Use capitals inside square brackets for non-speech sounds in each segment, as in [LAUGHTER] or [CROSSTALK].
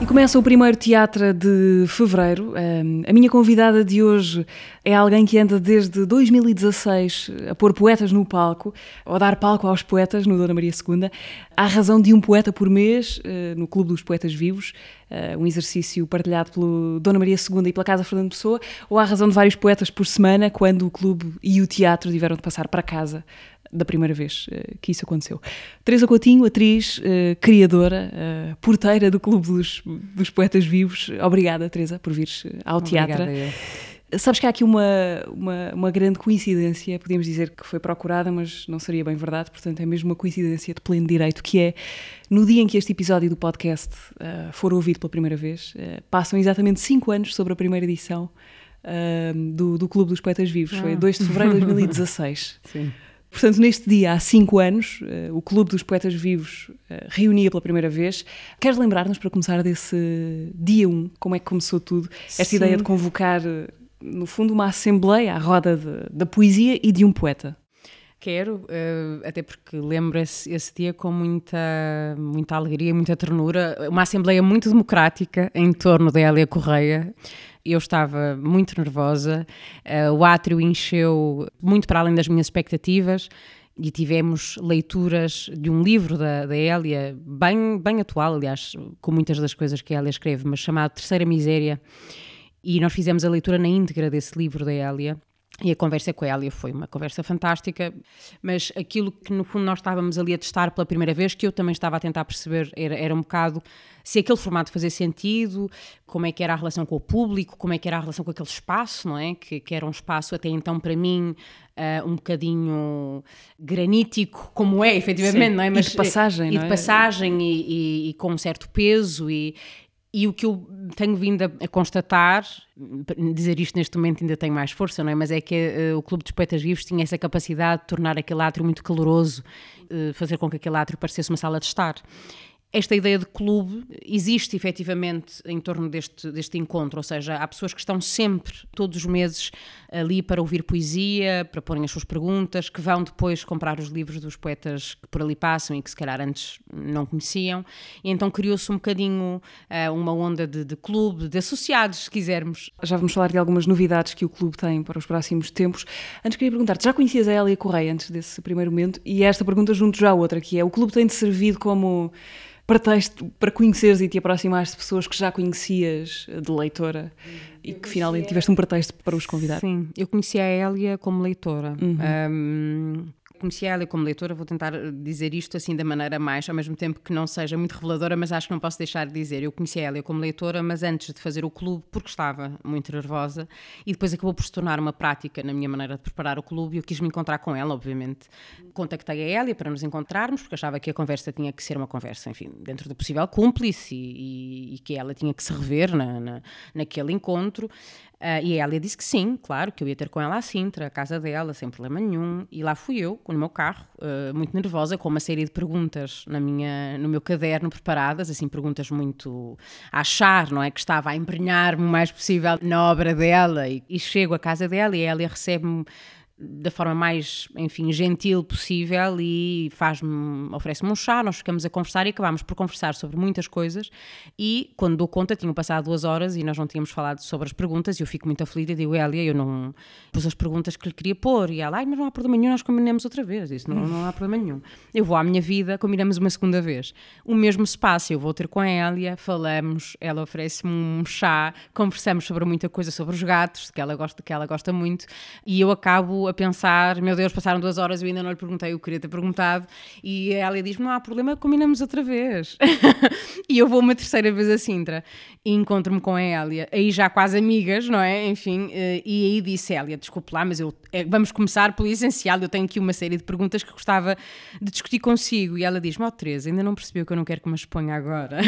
E começa o primeiro teatro de fevereiro. A minha convidada de hoje é alguém que anda desde 2016 a pôr poetas no palco, ou a dar palco aos poetas no Dona Maria II, à razão de um poeta por mês eh, no Clube dos Poetas Vivos, eh, um exercício partilhado pelo Dona Maria II e pela Casa Fernando Pessoa, ou à razão de vários poetas por semana, quando o clube e o teatro tiveram de passar para casa da primeira vez uh, que isso aconteceu. Teresa Coutinho, atriz, uh, criadora, uh, porteira do Clube dos, dos, Poetas Vivos. Obrigada, Teresa, por vires ao Obrigada, teatro. Eu. Sabes que há aqui uma, uma, uma, grande coincidência, podíamos dizer que foi procurada, mas não seria bem verdade, portanto é mesmo uma coincidência de pleno direito, que é, no dia em que este episódio do podcast for ouvido pela primeira vez, passam exatamente cinco anos sobre a primeira edição do, do Clube dos Poetas Vivos, ah. foi 2 de fevereiro de [LAUGHS] 2016. Sim. Portanto, neste dia, há cinco anos, uh, o Clube dos Poetas Vivos uh, reunia pela primeira vez. Queres lembrar-nos, para começar desse dia 1, um, como é que começou tudo? Esta Sim. ideia de convocar, eh, no fundo, uma assembleia à roda da poesia e de um poeta. Quero, até porque lembro esse, esse, dia com muita, muita alegria, muita ternura. Uma assembleia muito democrática em torno da Hélia Correia. Eu estava muito nervosa, uh, o átrio encheu muito para além das minhas expectativas e tivemos leituras de um livro da, da Hélia, bem, bem atual, aliás, com muitas das coisas que a Hélia escreve, mas chamado Terceira Miséria. E nós fizemos a leitura na íntegra desse livro da Hélia. E a conversa com a Elia foi uma conversa fantástica, mas aquilo que no fundo nós estávamos ali a testar pela primeira vez, que eu também estava a tentar perceber, era, era um bocado se aquele formato fazia sentido, como é que era a relação com o público, como é que era a relação com aquele espaço, não é? Que, que era um espaço até então para mim uh, um bocadinho granítico, como é efetivamente, Sim. não é? Mas, e de passagem, e, não de é? passagem e, e, e, com um certo peso e, e o que eu tenho vindo a, constatar, dizer isto neste momento ainda tem mais força, não é? Mas é que uh, o Clube dos Poetas Vivos tinha essa capacidade de tornar aquele átrio muito caloroso, uh, fazer com que aquele átrio parecesse uma sala de estar esta ideia de clube existe efetivamente em torno deste, deste encontro, ou seja, há pessoas que estão sempre, todos os meses, ali para ouvir poesia, para porem as suas perguntas, que vão depois comprar os livros dos poetas que por ali passam e que se calhar antes não conheciam. E então criou-se um bocadinho uh, uma onda de, de, clube, de associados, se quisermos. Já vamos falar de algumas novidades que o clube tem para os próximos tempos. Antes queria perguntar-te, já conhecias a Elia Correia antes desse primeiro momento? E esta pergunta junto já a outra, que é, o clube tem-te servido como pretexto para conheceres e te aproximares de pessoas que já conhecias de leitora e que finalmente tiveste um pretexto para os convidar. Sim, eu conheci a Hélia como leitora. Uhum. Um, conheci ela como leitora, vou tentar dizer isto assim da maneira mais, ao mesmo tempo que não seja muito reveladora, mas acho que não posso deixar de dizer. Eu conheci ela como leitora, mas antes de fazer o clube, porque estava muito nervosa, e depois acabou por se tornar uma prática na minha maneira de preparar o clube, e eu quis me encontrar com ela, obviamente. Contactei a Hélia para nos encontrarmos, porque achava que a conversa tinha que ser uma conversa, enfim, dentro do possível cúmplice, e, e, e que ela tinha que se rever na, na naquele encontro. Uh, e ela disse que sim, claro, que eu ia ter com ela à Sintra, a casa dela, sem problema nenhum. E lá fui eu, no meu carro, uh, muito nervosa, com uma série de perguntas na minha, no meu caderno preparadas, assim, perguntas muito a achar, não é? Que estava a embrenhar-me o mais possível na obra dela. E, e chego à casa dela e ela recebe-me da forma mais, enfim, gentil possível e faz-me, oferece-me um chá, nós ficamos a conversar e acabámos por conversar sobre muitas coisas e quando dou conta tinham passado duas horas e nós não tínhamos falado sobre as perguntas e eu fico muito aflita e digo, Elia, eu não pus as perguntas que lhe queria pôr e ela, ai, mas não há problema nenhum, nós combinamos outra vez, isso não, não há problema nenhum. Eu vou à minha vida, combinamos uma segunda vez. O mesmo se passa, eu vou ter com a Elia, falamos, ela oferece-me um chá, conversamos sobre muita coisa, sobre os gatos, que ela gosta, que ela gosta muito e eu acabo a pensar, meu Deus, passaram duas horas e eu ainda não lhe perguntei, eu queria ter perguntado, e ela diz-me, não há problema, combinamos outra vez. [LAUGHS] e eu vou uma terceira vez a Sintra e encontro-me com a Hélia, aí já quase amigas, não é? Enfim, eh, e aí disse, Hélia, desculpe lá, mas eu, eh, vamos começar pelo essencial, eu tenho aqui uma série de perguntas que gostava de discutir consigo, e ela diz-me, oh Teresa, ainda não percebeu que eu não quero que me exponha agora.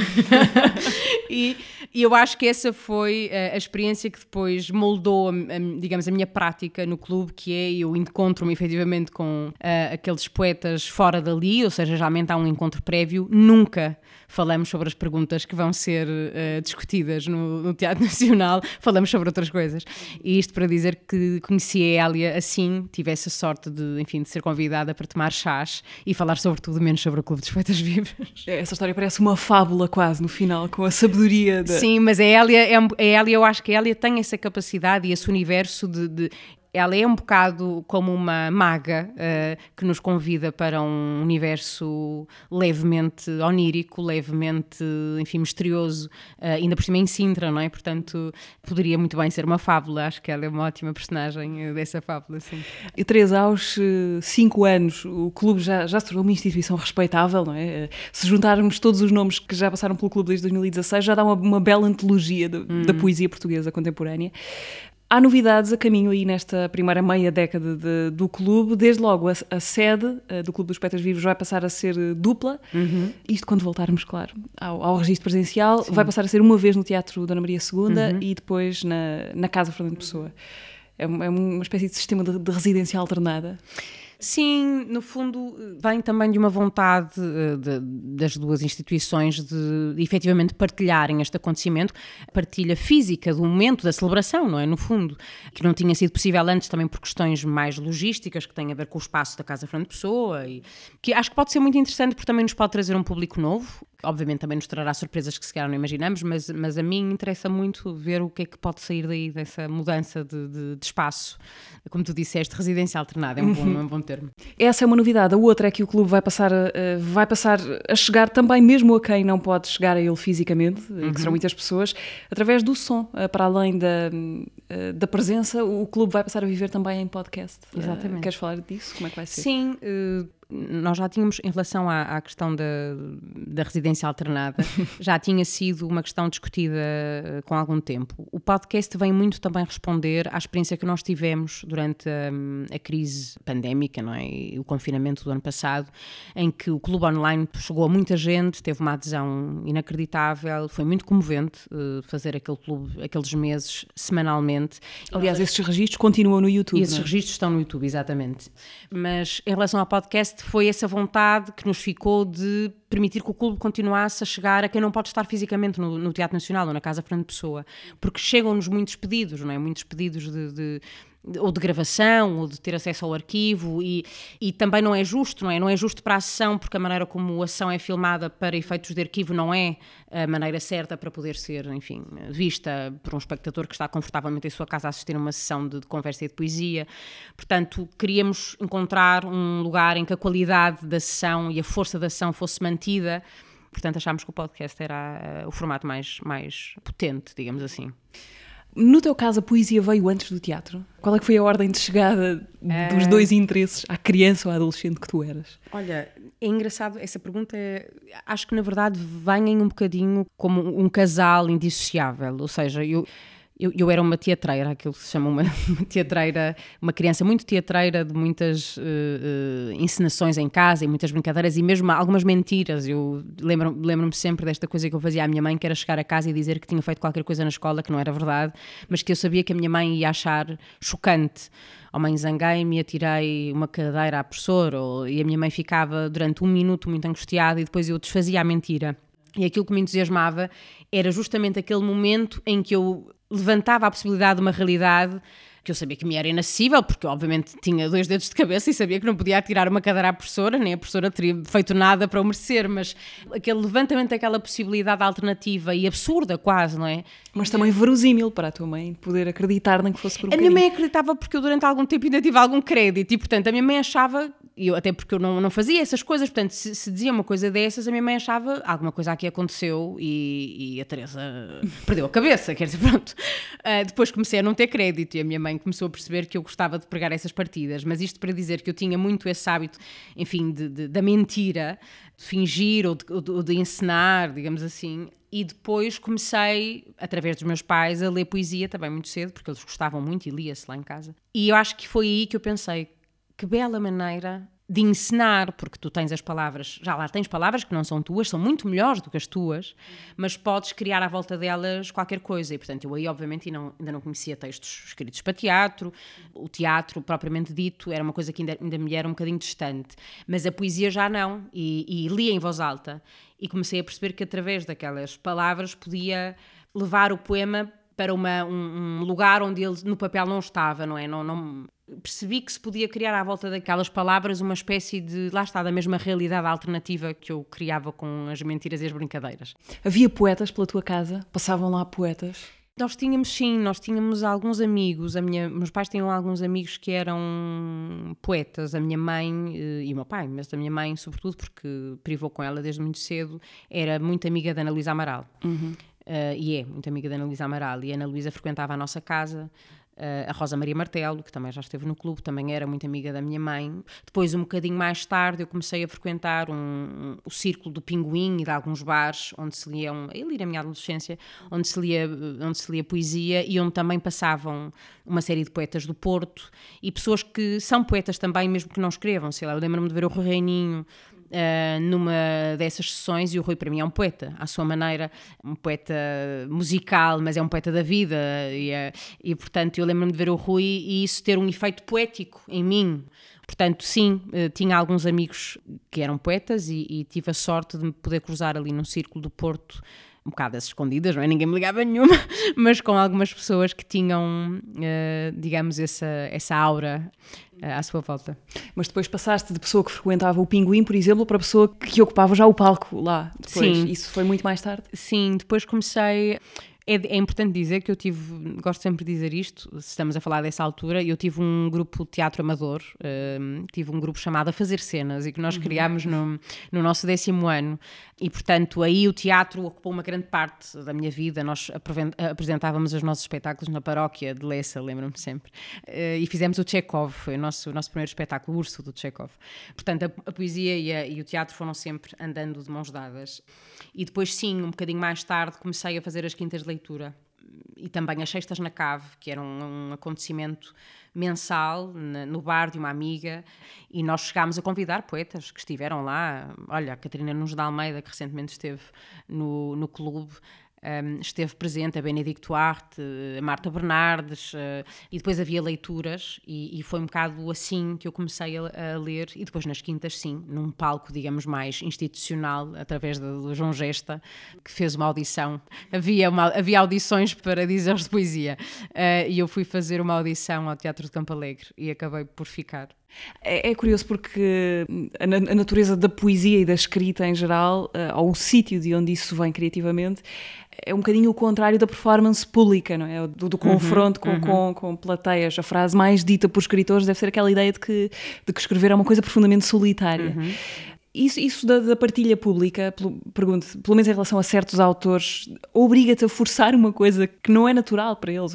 [LAUGHS] e, e, eu acho que essa foi a, eh, a experiência que depois moldou, digamos, a minha prática no clube, que é eu encontro-me efetivamente com uh, aqueles poetas fora dali, ou seja, geralmente há um encontro prévio, nunca falamos sobre as perguntas que vão ser uh, discutidas no, no, Teatro [LAUGHS] Nacional, falamos sobre outras coisas. E isto para dizer que conheci a Elia assim, tive essa sorte de, enfim, de ser convidada para tomar chás e falar sobre tudo menos sobre o Clube dos Poetas [LAUGHS] Vivos. Essa história parece uma fábula quase no final, com a sabedoria da... Sim, mas a Elia, é, a Elia, eu acho que a Elia tem essa capacidade e esse universo de, de ela é um bocado como uma maga uh, que nos convida para um universo levemente onírico, levemente, enfim, misterioso, uh, ainda por cima em Sintra, não é? Portanto, poderia muito bem ser uma fábula. Acho que ela é uma ótima personagem uh, dessa fábula, sim. E Teresa, aos cinco anos, o clube já, já se tornou uma instituição respeitável, não é? Se juntarmos todos os nomes que já passaram pelo clube desde 2016, já dá uma, uma bela antologia de, uhum. da poesia portuguesa contemporânea. Há novidades a caminho aí nesta primeira meia década de, do clube. Desde logo, a, a sede uh, do Clube dos Poetas Vivos vai passar a ser uh, dupla. Uhum. Isto quando voltarmos, claro, ao, ao registro presencial. Sim. Vai passar a ser uma vez no Teatro Dona Maria II uhum. e depois na, na Casa Fernando Pessoa. É, é uma espécie de sistema de, de residência alternada. Sim, no fundo, vem também de uma vontade eh, de, das duas instituições de, de efetivamente partilharem este acontecimento, partilha física do momento, da celebração, não é? No fundo, que não tinha sido possível antes também por questões mais logísticas, que têm a ver com o espaço da Casa Fernando Pessoa, e que acho que pode ser muito interessante porque também nos pode trazer um público novo, obviamente também nos trará surpresas que se calhar não imaginamos, mas, mas a mim interessa muito ver o que é que pode sair daí dessa mudança de, de, de espaço, como tu disseste, residência alternada, é um bom, é um bom termo. Essa é uma novidade. A outra é que o clube vai passar a, vai passar a chegar também mesmo a quem não pode chegar a ele fisicamente, uhum. que serão muitas pessoas, através do som, eh, para além da, eh, da presença, o clube vai passar a viver também em podcast. Exatamente. Queres falar disso? Como é que vai ser? Sim, uh nós já tínhamos, em relação à, à questão da, da, residência alternada, [LAUGHS] já tinha sido uma questão discutida eh, com algum tempo. O podcast vem muito também responder à experiência que nós tivemos durante a, a crise pandémica, não é? E o confinamento do ano passado, em que o clube online chegou a muita gente, teve uma adesão inacreditável, foi muito comovente uh, fazer aquele clube, aqueles meses semanalmente. Aliás, esses registros continuam no YouTube. E esses é? registros estão no YouTube, exatamente. Mas em relação ao podcast, foi essa vontade que nos ficou de permitir que o clube continuasse a chegar a quem não pode estar fisicamente no, no Teatro Nacional ou na Casa Fernando Pessoa, porque chegam-nos muitos pedidos, não é? Muitos pedidos de, de ou de gravação, ou de ter acesso ao arquivo, e, e também não é justo, não é? Não é justo para a sessão, porque a maneira como a ação é filmada para efeitos de arquivo não é a maneira certa para poder ser, enfim, vista por um espectador que está confortavelmente em sua casa a assistir a uma sessão de, de conversa e de poesia. Portanto, queríamos encontrar um lugar em que a qualidade da sessão e a força da ação fosse mantida. Portanto, achámos que o podcast era uh, o formato mais, mais potente, digamos assim. No teu caso, a poesia veio antes do teatro? Qual é que foi a ordem de chegada dos dois eh, interesses, à criança ou à adolescente que tu eras? Olha, é engraçado, essa pergunta é, acho que na verdade vem um bocadinho como um casal indissociável, ou seja, eu eu, eu, era uma teatreira, aquilo que se chama uma, [LAUGHS] uma teatreira, uma criança muito teatreira, de muitas uh, uh, encenações em casa e muitas brincadeiras e mesmo algumas mentiras. Eu lembro-me lembro sempre desta coisa que eu fazia à minha mãe, que era chegar a casa e dizer que tinha feito qualquer coisa na escola que não era verdade, mas que eu sabia que a minha mãe ia achar chocante. Ao mãe zanguei-me, atirei uma cadeira à professora, ou, e a minha mãe ficava durante um minuto muito angustiada e depois eu desfazia a mentira. E aquilo que me entusiasmava era justamente aquele momento em que eu levantava a possibilidade de uma realidade que eu sabia que me era inacessível, porque obviamente tinha dois dedos de cabeça e sabia que não podia tirar uma cadeira à professora, nem a professora teria feito nada para o merecer, mas aquele levantamento daquela possibilidade alternativa e absurda quase, não é? Mas também verosímil para a tua mãe poder acreditar nem que fosse por um A minha mãe acreditava porque eu durante algum tempo ainda tive algum crédito e portanto a minha mãe achava eu, até porque eu não, não fazia essas coisas, portanto, se, se, dizia uma coisa dessas, a minha mãe achava alguma coisa aqui aconteceu e, e a Teresa [LAUGHS] perdeu a cabeça, quer dizer, pronto. Uh, depois comecei a não ter crédito e a minha mãe começou a perceber que eu gostava de pregar essas partidas, mas isto para dizer que eu tinha muito esse hábito, enfim, de, de, da mentira, de fingir ou de, ou de encenar, digamos assim, e depois comecei, através dos meus pais, a ler poesia também muito cedo, porque eles gostavam muito e lia-se lá em casa. E eu acho que foi aí que eu pensei, que bela maneira de encenar, porque tu tens as palavras, já lá tens palavras que não são tuas, são muito melhores do que as tuas, mas podes criar à volta delas qualquer coisa. E portanto, eu aí, obviamente, não, ainda não conhecia textos escritos para teatro, o teatro propriamente dito era uma coisa que ainda, ainda me era um bocadinho distante, mas a poesia já não, e, e em voz alta. E comecei a perceber que através daquelas palavras podia levar o poema para uma, um, um, lugar onde ele no papel não estava, não é? Não, não, percebi que se podia criar à volta daquelas palavras uma espécie de, lá está, da mesma realidade alternativa que eu criava com as mentiras e as brincadeiras. Havia poetas pela tua casa? Passavam lá poetas? Nós tínhamos, sim, nós tínhamos alguns amigos. A minha, meus pais tinham alguns amigos que eram poetas. A minha mãe eh, e o meu pai, mas a minha mãe, sobretudo, porque privou com ela desde muito cedo, era muito amiga da Ana Luísa Amaral. Uhum. Uh, e é muito amiga da Ana Luísa Amaral. E a Ana Luísa frequentava a nossa casa. Uh, a Rosa Maria Martelo, que também já esteve no clube, também era muito amiga da minha mãe. Depois, um bocadinho mais tarde, eu comecei a frequentar um, um, o círculo do Pinguim e de alguns bares onde se liam, eu li na minha adolescência, onde se, lia, onde se lia poesia e onde também passavam uma série de poetas do Porto e pessoas que são poetas também, mesmo que não escrevam. Sei lá, lembro-me de ver o Reininho uh, numa dessas sessões, e o Rui para mim é um poeta, à sua maneira, um poeta musical, mas é um poeta da vida, e, uh, e portanto eu lembro-me de ver o Rui e isso ter um efeito poético em mim. Portanto, sim, uh, tinha alguns amigos que eram poetas e, e tive a sorte de me poder cruzar ali no Círculo do Porto um bocado às escondidas, não é? Ninguém me ligava nenhuma, [LAUGHS] mas com algumas pessoas que tinham, uh, digamos, essa, essa aura uh, à sua volta. Mas depois passaste de pessoa que frequentava o Pinguim, por exemplo, para pessoa que ocupava já o palco lá. Depois. Sim. Isso foi muito mais tarde? Sim, depois comecei é, é, importante dizer que eu tive, gosto sempre de dizer isto, se estamos a falar dessa altura, eu tive um grupo de teatro amador, uh, tive um grupo chamado A Fazer Cenas e que nós uhum. criámos no, no nosso décimo ano e, portanto, aí o teatro ocupou uma grande parte da minha vida. Nós apresentávamos os nossos espetáculos na paróquia de Lessa, lembro-me sempre, uh, e fizemos o Chekhov, foi o nosso, o nosso primeiro espetáculo, o Urso do Chekhov. Portanto, a, a poesia e, a, e o teatro foram sempre andando de mãos dadas. E depois, sim, um bocadinho mais tarde, comecei a fazer as quintas de leitura e também as Sextas na Cave, que era um, um acontecimento mensal no bar de uma amiga, e nós chegámos a convidar poetas que estiveram lá. Olha, a Catarina Nunes da Almeida, que recentemente esteve no, no clube, um, esteve presente a Benedicto Arte, a Marta Bernardes, uh, e depois havia leituras, e, e, foi um bocado assim que eu comecei a, a, ler, e depois nas quintas, sim, num palco, digamos, mais institucional, através do João Gesta, que fez uma audição. Havia, uma, havia audições para dizeres de poesia, uh, e eu fui fazer uma audição ao Teatro de Campo Alegre, e acabei por ficar. É, é, curioso porque a, a, natureza da poesia e da escrita em geral, uh, ou o sítio de onde isso vem criativamente, é um bocadinho o contrário da performance pública, não é? Do, do confronto uhum, com, uhum. Com, com, plateias. A frase mais dita por escritores deve ser aquela ideia de que, de que escrever é uma coisa profundamente solitária. Uhum. Isso, isso da, da, partilha pública, pergunto, pelo menos em relação a certos autores, obriga-te a forçar uma coisa que não é natural para eles,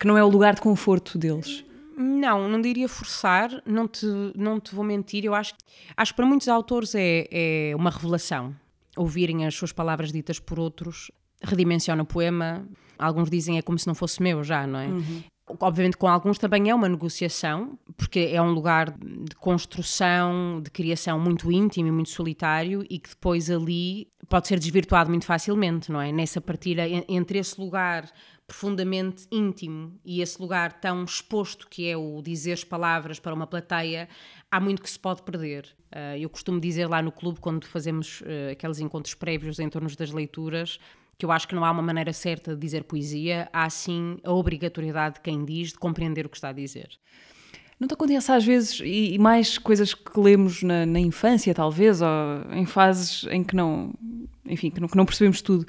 que não é o lugar de conforto deles? Não, não diria forçar, não te, não te vou mentir. Eu acho, acho que para muitos autores é, é uma revelação ouvirem as suas palavras ditas por outros redimensiona o poema. Alguns dizem é como se não fosse meu já, não é? Uhum. Obviamente, com alguns também é uma negociação, porque é um lugar de construção, de criação muito íntimo e muito solitário e que depois ali pode ser desvirtuado muito facilmente, não é? Nessa partilha entre esse lugar profundamente íntimo e esse lugar tão exposto que é o dizer as palavras para uma plateia, há muito que se pode perder. Uh, eu costumo dizer lá no clube, quando fazemos uh, aqueles encontros prévios em torno das leituras, que eu acho que não há uma maneira certa de dizer poesia, há sim a obrigatoriedade de quem diz de compreender o que está a dizer. Não te acontece às vezes, e mais coisas que lemos na, na infância, talvez, ou em fases em que não, enfim, que não, que não percebemos tudo,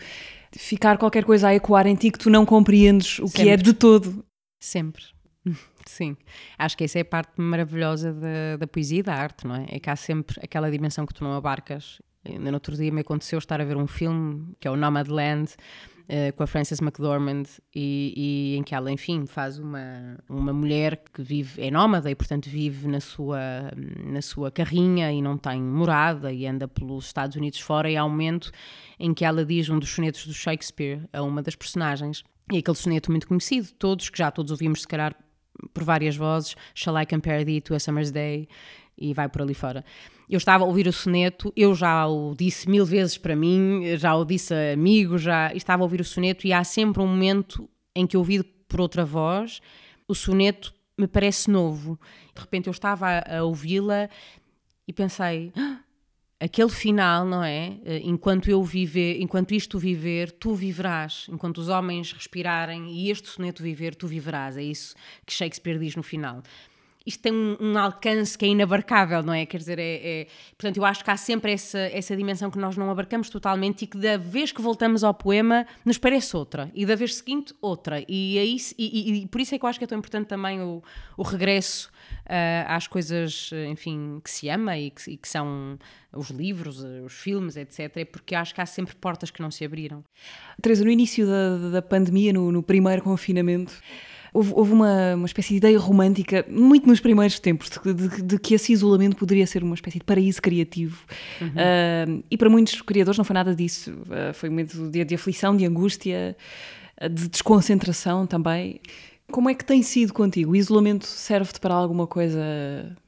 ficar qualquer coisa a ecoar em ti que tu não compreendes o Sempre. que é de todo? Sempre. [LAUGHS] Sim, acho que essa é a parte maravilhosa da, da poesia e da arte, não é? É que há sempre aquela dimensão que tu não abarcas Ainda no outro dia me aconteceu estar a ver um filme que é o Nomadland, uh, com a Frances McDormand, e, e, em que ela, enfim, faz uma, uma mulher que vive, é nómada e, portanto, vive na sua, na sua carrinha e não tem morada e anda pelos Estados Unidos fora. E há um momento em que ela diz um dos sonetos do Shakespeare a uma das personagens, e aquele soneto muito conhecido, todos, que já todos ouvimos, se calhar, por várias vozes, Shall I Compare Thee to a Summer's Day? e vai por ali fora. Eu estava a ouvir o soneto, eu já o disse mil vezes para mim, já o disse a amigos, já estava a ouvir o soneto e há sempre um momento em que ouvido por outra voz, o soneto me parece novo. De repente eu estava a, ouvi-la e pensei, ah, aquele final, não é? Eh, enquanto eu viver, enquanto isto viver, tu viverás. Enquanto os homens respirarem e este soneto viver, tu viverás. É isso que Shakespeare diz no final isto tem um, um, alcance que é inabarcável, não é? Quer dizer, é, é, portanto, eu acho que há sempre essa, essa dimensão que nós não abarcamos totalmente e que da vez que voltamos ao poema nos parece outra e da vez seguinte outra. E, é isso, e, e, e por isso é que eu acho que é tão importante também o, o regresso uh, às coisas, enfim, que se ama e que, e que são os livros, os filmes, etc. É porque acho que há sempre portas que não se abriram. Teresa, no início da, da pandemia, no, no primeiro confinamento, Houve, houve uma, uma espécie de ideia romântica, muito nos primeiros tempos, de, de, de, que esse isolamento poderia ser uma espécie de paraíso criativo. Uhum. Uh, e para muitos criadores não foi nada disso. Uh, foi um momento de, de aflição, de angústia, de desconcentração também. Como é que tem sido contigo? O isolamento serve-te para alguma coisa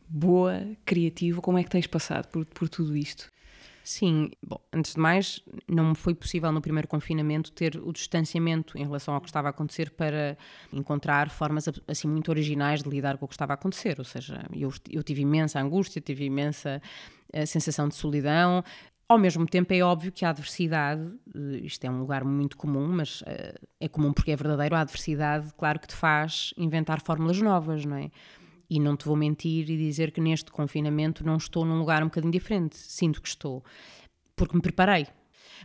boa, criativa? Como é que tens passado por, por tudo isto? Sim, bom, antes de mais, não me foi possível no primeiro confinamento ter o distanciamento em relação ao que estava a acontecer para encontrar formas assim muito originais de lidar com o que estava a acontecer. Ou seja, eu, eu tive imensa angústia, tive imensa uh, sensação de solidão. Ao mesmo tempo, é óbvio que a adversidade, uh, isto é um lugar muito comum, mas uh, é comum porque é verdadeiro, a adversidade, claro que te faz inventar fórmulas novas, não é? E não te vou mentir e dizer que neste confinamento não estou num lugar um bocadinho diferente. Sinto que estou, porque me preparei.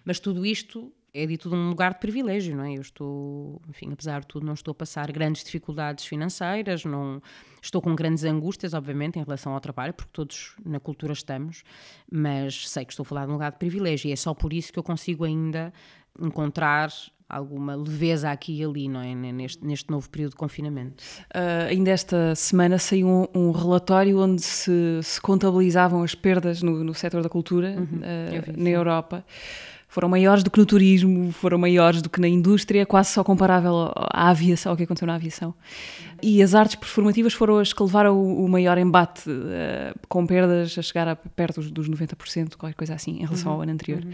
Mas tudo isto é dito num lugar de privilégio, não é? Eu estou, enfim, apesar de tudo, não estou a passar grandes dificuldades financeiras, não estou com grandes angústias, obviamente, em relação ao trabalho, porque todos na cultura estamos, mas sei que estou a falar de um lugar de privilégio e é só por isso que eu consigo ainda encontrar alguma leveza aqui e ali, não é? Neste, neste novo período de confinamento. Uh, ainda esta semana saiu um, um relatório onde se, se, contabilizavam as perdas no, no setor da cultura uhum, uh, na Europa. Foram maiores do que no turismo, foram maiores do que na indústria, quase só comparável à aviação, ao que aconteceu na aviação. E as artes performativas foram as que levaram o, maior embate, uh, com perdas a chegar a perto dos, dos 90%, qualquer coisa assim, em relação uhum, ao ano anterior. Uhum.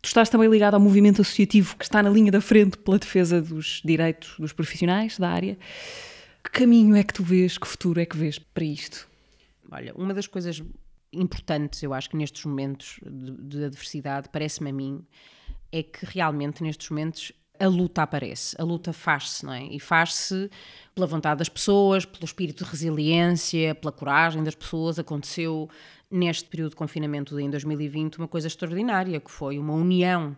Tu estás também ligado ao movimento associativo que está na linha da frente pela defesa dos direitos dos profissionais da área. Que caminho é que tu vês, que futuro é que vês para isto? Olha, uma das coisas importantes, eu acho que nestes momentos de, de adversidade, parece-me a mim, é que realmente nestes momentos a luta aparece, a luta faz-se, não é? E faz-se pela vontade das pessoas, pelo espírito de resiliência, pela coragem das pessoas. Aconteceu neste período de confinamento em 2020 uma coisa extraordinária, que foi uma união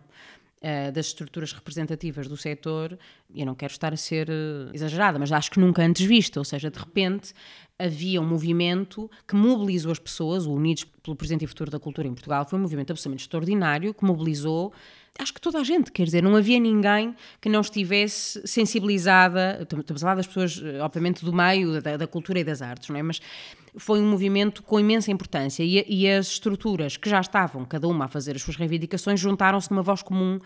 uh, das estruturas representativas do setor, eu não quero estar a ser uh, exagerada, mas acho que nunca antes vista, ou seja, de repente havia um movimento que mobilizou as pessoas, o Unidos pelo Presente e Futuro da Cultura em Portugal, foi um movimento absolutamente extraordinário que mobilizou acho que toda a gente, quer dizer, não havia ninguém que não estivesse sensibilizada, estamos a falar das pessoas, eh, obviamente, do meio da, da cultura e das artes, não é? Mas foi um movimento com imensa importância e, e as estruturas que já estavam, cada uma a fazer as suas reivindicações, juntaram-se numa voz comum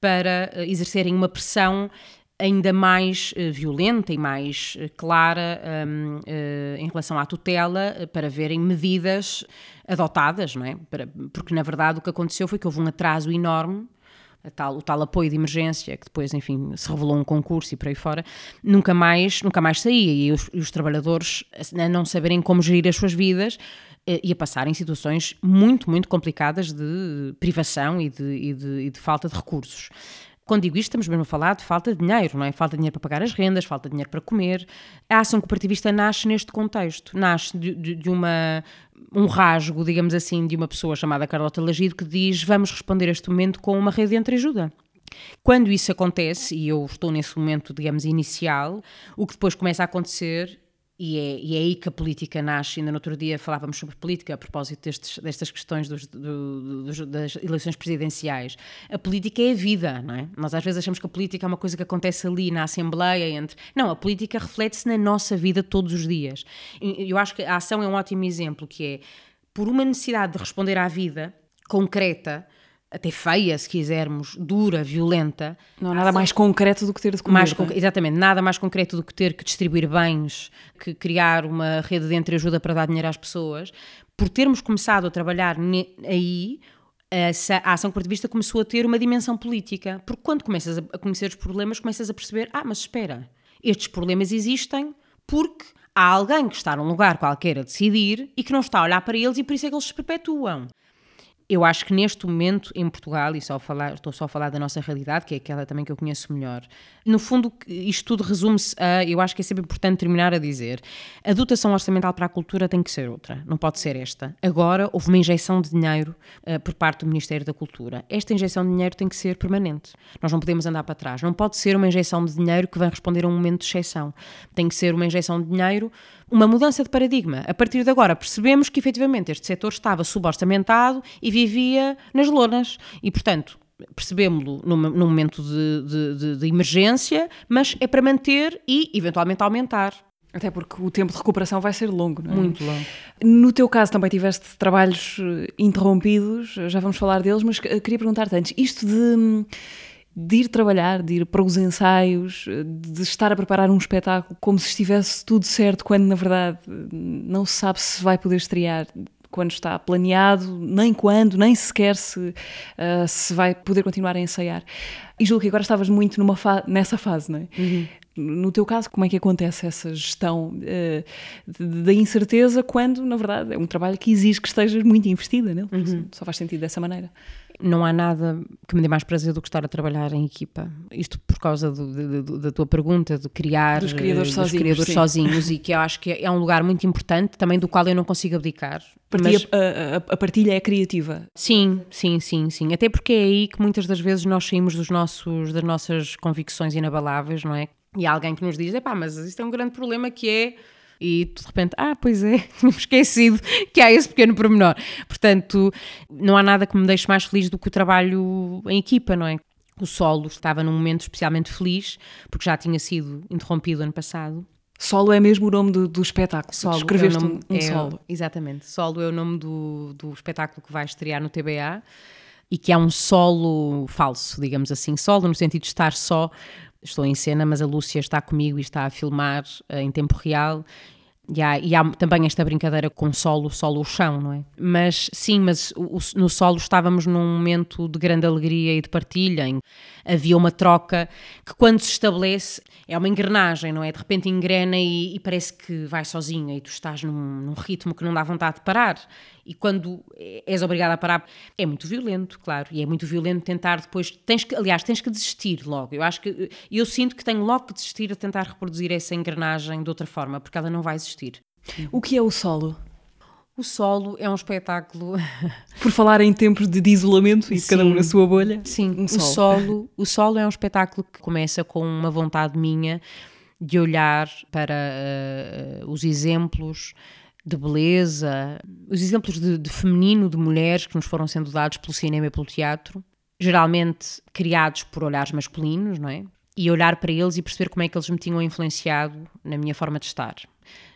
para uh, exercerem uma pressão ainda mais uh, violenta e mais clara um, uh, em relação à tutela para verem medidas adotadas, não é? Para, porque na verdade o que aconteceu foi que houve um atraso enorme tal, o tal apoio de emergência, que depois, enfim, se revelou um concurso e por aí fora, nunca mais, nunca mais saía. E os, e os trabalhadores, a não saberem como gerir as suas vidas, eh, e a passar em situações muito, muito complicadas de privação e de, e de, e de falta de recursos. Quando digo isto, estamos mesmo a falar de falta de dinheiro, não é? Falta de dinheiro para pagar as rendas, falta de dinheiro para comer. A ação cooperativista nasce neste contexto, nasce de, de, de uma, um rasgo, digamos assim, de uma pessoa chamada Carlota Lagido que diz vamos responder a este momento com uma rede de entreajuda. Quando isso acontece, e eu estou nesse momento, digamos, inicial, o que depois começa a acontecer e é, e é, aí que a política nasce. Ainda no outro dia falávamos sobre política a propósito destes, destas questões dos, do, dos, das eleições presidenciais. A política é a vida, não é? Nós às vezes achamos que a política é uma coisa que acontece ali na Assembleia. entre Não, a política reflete-se na nossa vida todos os dias. Eu acho que a ação é um ótimo exemplo, que é por uma necessidade de responder à vida concreta até feia, se quisermos, dura, violenta. Não há nada mais concreto do que ter de comer. Mais é? Exatamente, nada mais concreto do que ter que distribuir bens, que criar uma rede de entreajuda para dar dinheiro às pessoas. Por termos começado a trabalhar aí, a ação cooperativista começou a ter uma dimensão política. Porque quando começas a conhecer os problemas, começas a perceber: ah, mas espera, estes problemas existem porque há alguém que está num lugar qualquer a decidir e que não está a olhar para eles e por isso é que eles se perpetuam eu acho que neste momento em Portugal, e só falar, estou só a falar da nossa realidade, que é aquela também que eu conheço melhor, no fundo isto tudo resume-se a, eu acho que é sempre importante terminar a dizer, a dotação orçamental para a cultura tem que ser outra, não pode ser esta. Agora houve uma injeção de dinheiro uh, por parte do Ministério da Cultura. Esta injeção de dinheiro tem que ser permanente. Nós não podemos andar para trás. Não pode ser uma injeção de dinheiro que vem responder a um momento de exceção. Tem que ser uma injeção de dinheiro uma mudança de paradigma. A partir de agora percebemos que efetivamente este setor estava suborçamentado e vivia nas lonas. E, portanto, percebemos-lo num, num, momento de, de, de, de emergência, mas é para manter e eventualmente aumentar. Até porque o tempo de recuperação vai ser longo, não é? Muito longo. No teu caso também tiveste trabalhos eh, interrompidos, já vamos falar deles, mas queria perguntar-te antes, isto de de ir trabalhar, de ir para os ensaios, de estar a preparar um espetáculo como se estivesse tudo certo, quando na verdade não se sabe se vai poder estrear quando está planeado, nem quando, nem sequer se, uh, se vai poder continuar a ensaiar. E julgo que agora estavas muito numa fa nessa fase, não é? Uhum. No teu caso, como é que acontece essa gestão uh, da incerteza quando, na verdade, é um trabalho que exige que estejas muito investida nele? Uhum. Só faz sentido dessa maneira não há nada que me dê mais prazer do que estar a trabalhar em equipa. Isto por causa do, de, da tua pergunta, de criar dos criadores, dos sozinhos, criadores sozinhos, e que eu acho que é um lugar muito importante, também do qual eu não consigo abdicar. Partilha, mas... a, a, a, partilha é criativa. Sim, sim, sim, sim. Até porque é aí que muitas das vezes nós saímos dos nossos, das nossas convicções inabaláveis, não é? E há alguém que nos diz, pá, mas isto é um grande problema que é e tu de repente, ah, pois é, [LAUGHS] tínhamos esquecido que há esse pequeno pormenor. Portanto, não há nada que me deixe mais feliz do que o trabalho em equipa, não é? O solo estava num momento especialmente feliz, porque já tinha sido interrompido ano passado. Solo é mesmo o nome do, do espetáculo. Solo Escreveste é nome, um, um é, solo. Exatamente. Solo é o nome do, do espetáculo que vai estrear no TBA e que é um solo falso, digamos assim. Solo no sentido de estar só, estou em cena, mas a Lúcia está comigo e está a filmar uh, em tempo real. E há, e há, também esta brincadeira com solo, solo o chão, não é? Mas sim, mas o, o, no solo estávamos num momento de grande alegria e de partilha. Em, havia uma troca que, quando se estabelece, é uma engrenagem, não é? De repente engrena e, e parece que vai sozinha e tu estás num, num ritmo que não dá vontade de parar e quando és obrigada a parar, é muito violento, claro, e é muito violento tentar depois, tens que, aliás, tens que desistir logo. Eu acho que eu sinto que tenho logo que desistir a tentar reproduzir essa engrenagem de outra forma, porque ela não vai existir. O que é o solo? O solo é um espetáculo. [LAUGHS] Por falar em tempos de, de isolamento e de cada um na sua bolha. Sim, um solo. o solo, o solo é um espetáculo que começa com uma vontade minha de olhar para uh, os exemplos de beleza, os exemplos de, de, feminino, de mulheres que nos foram sendo dados pelo cinema e pelo teatro, geralmente criados por olhares masculinos, não é? E olhar para eles e perceber como é que eles me tinham influenciado na minha forma de estar.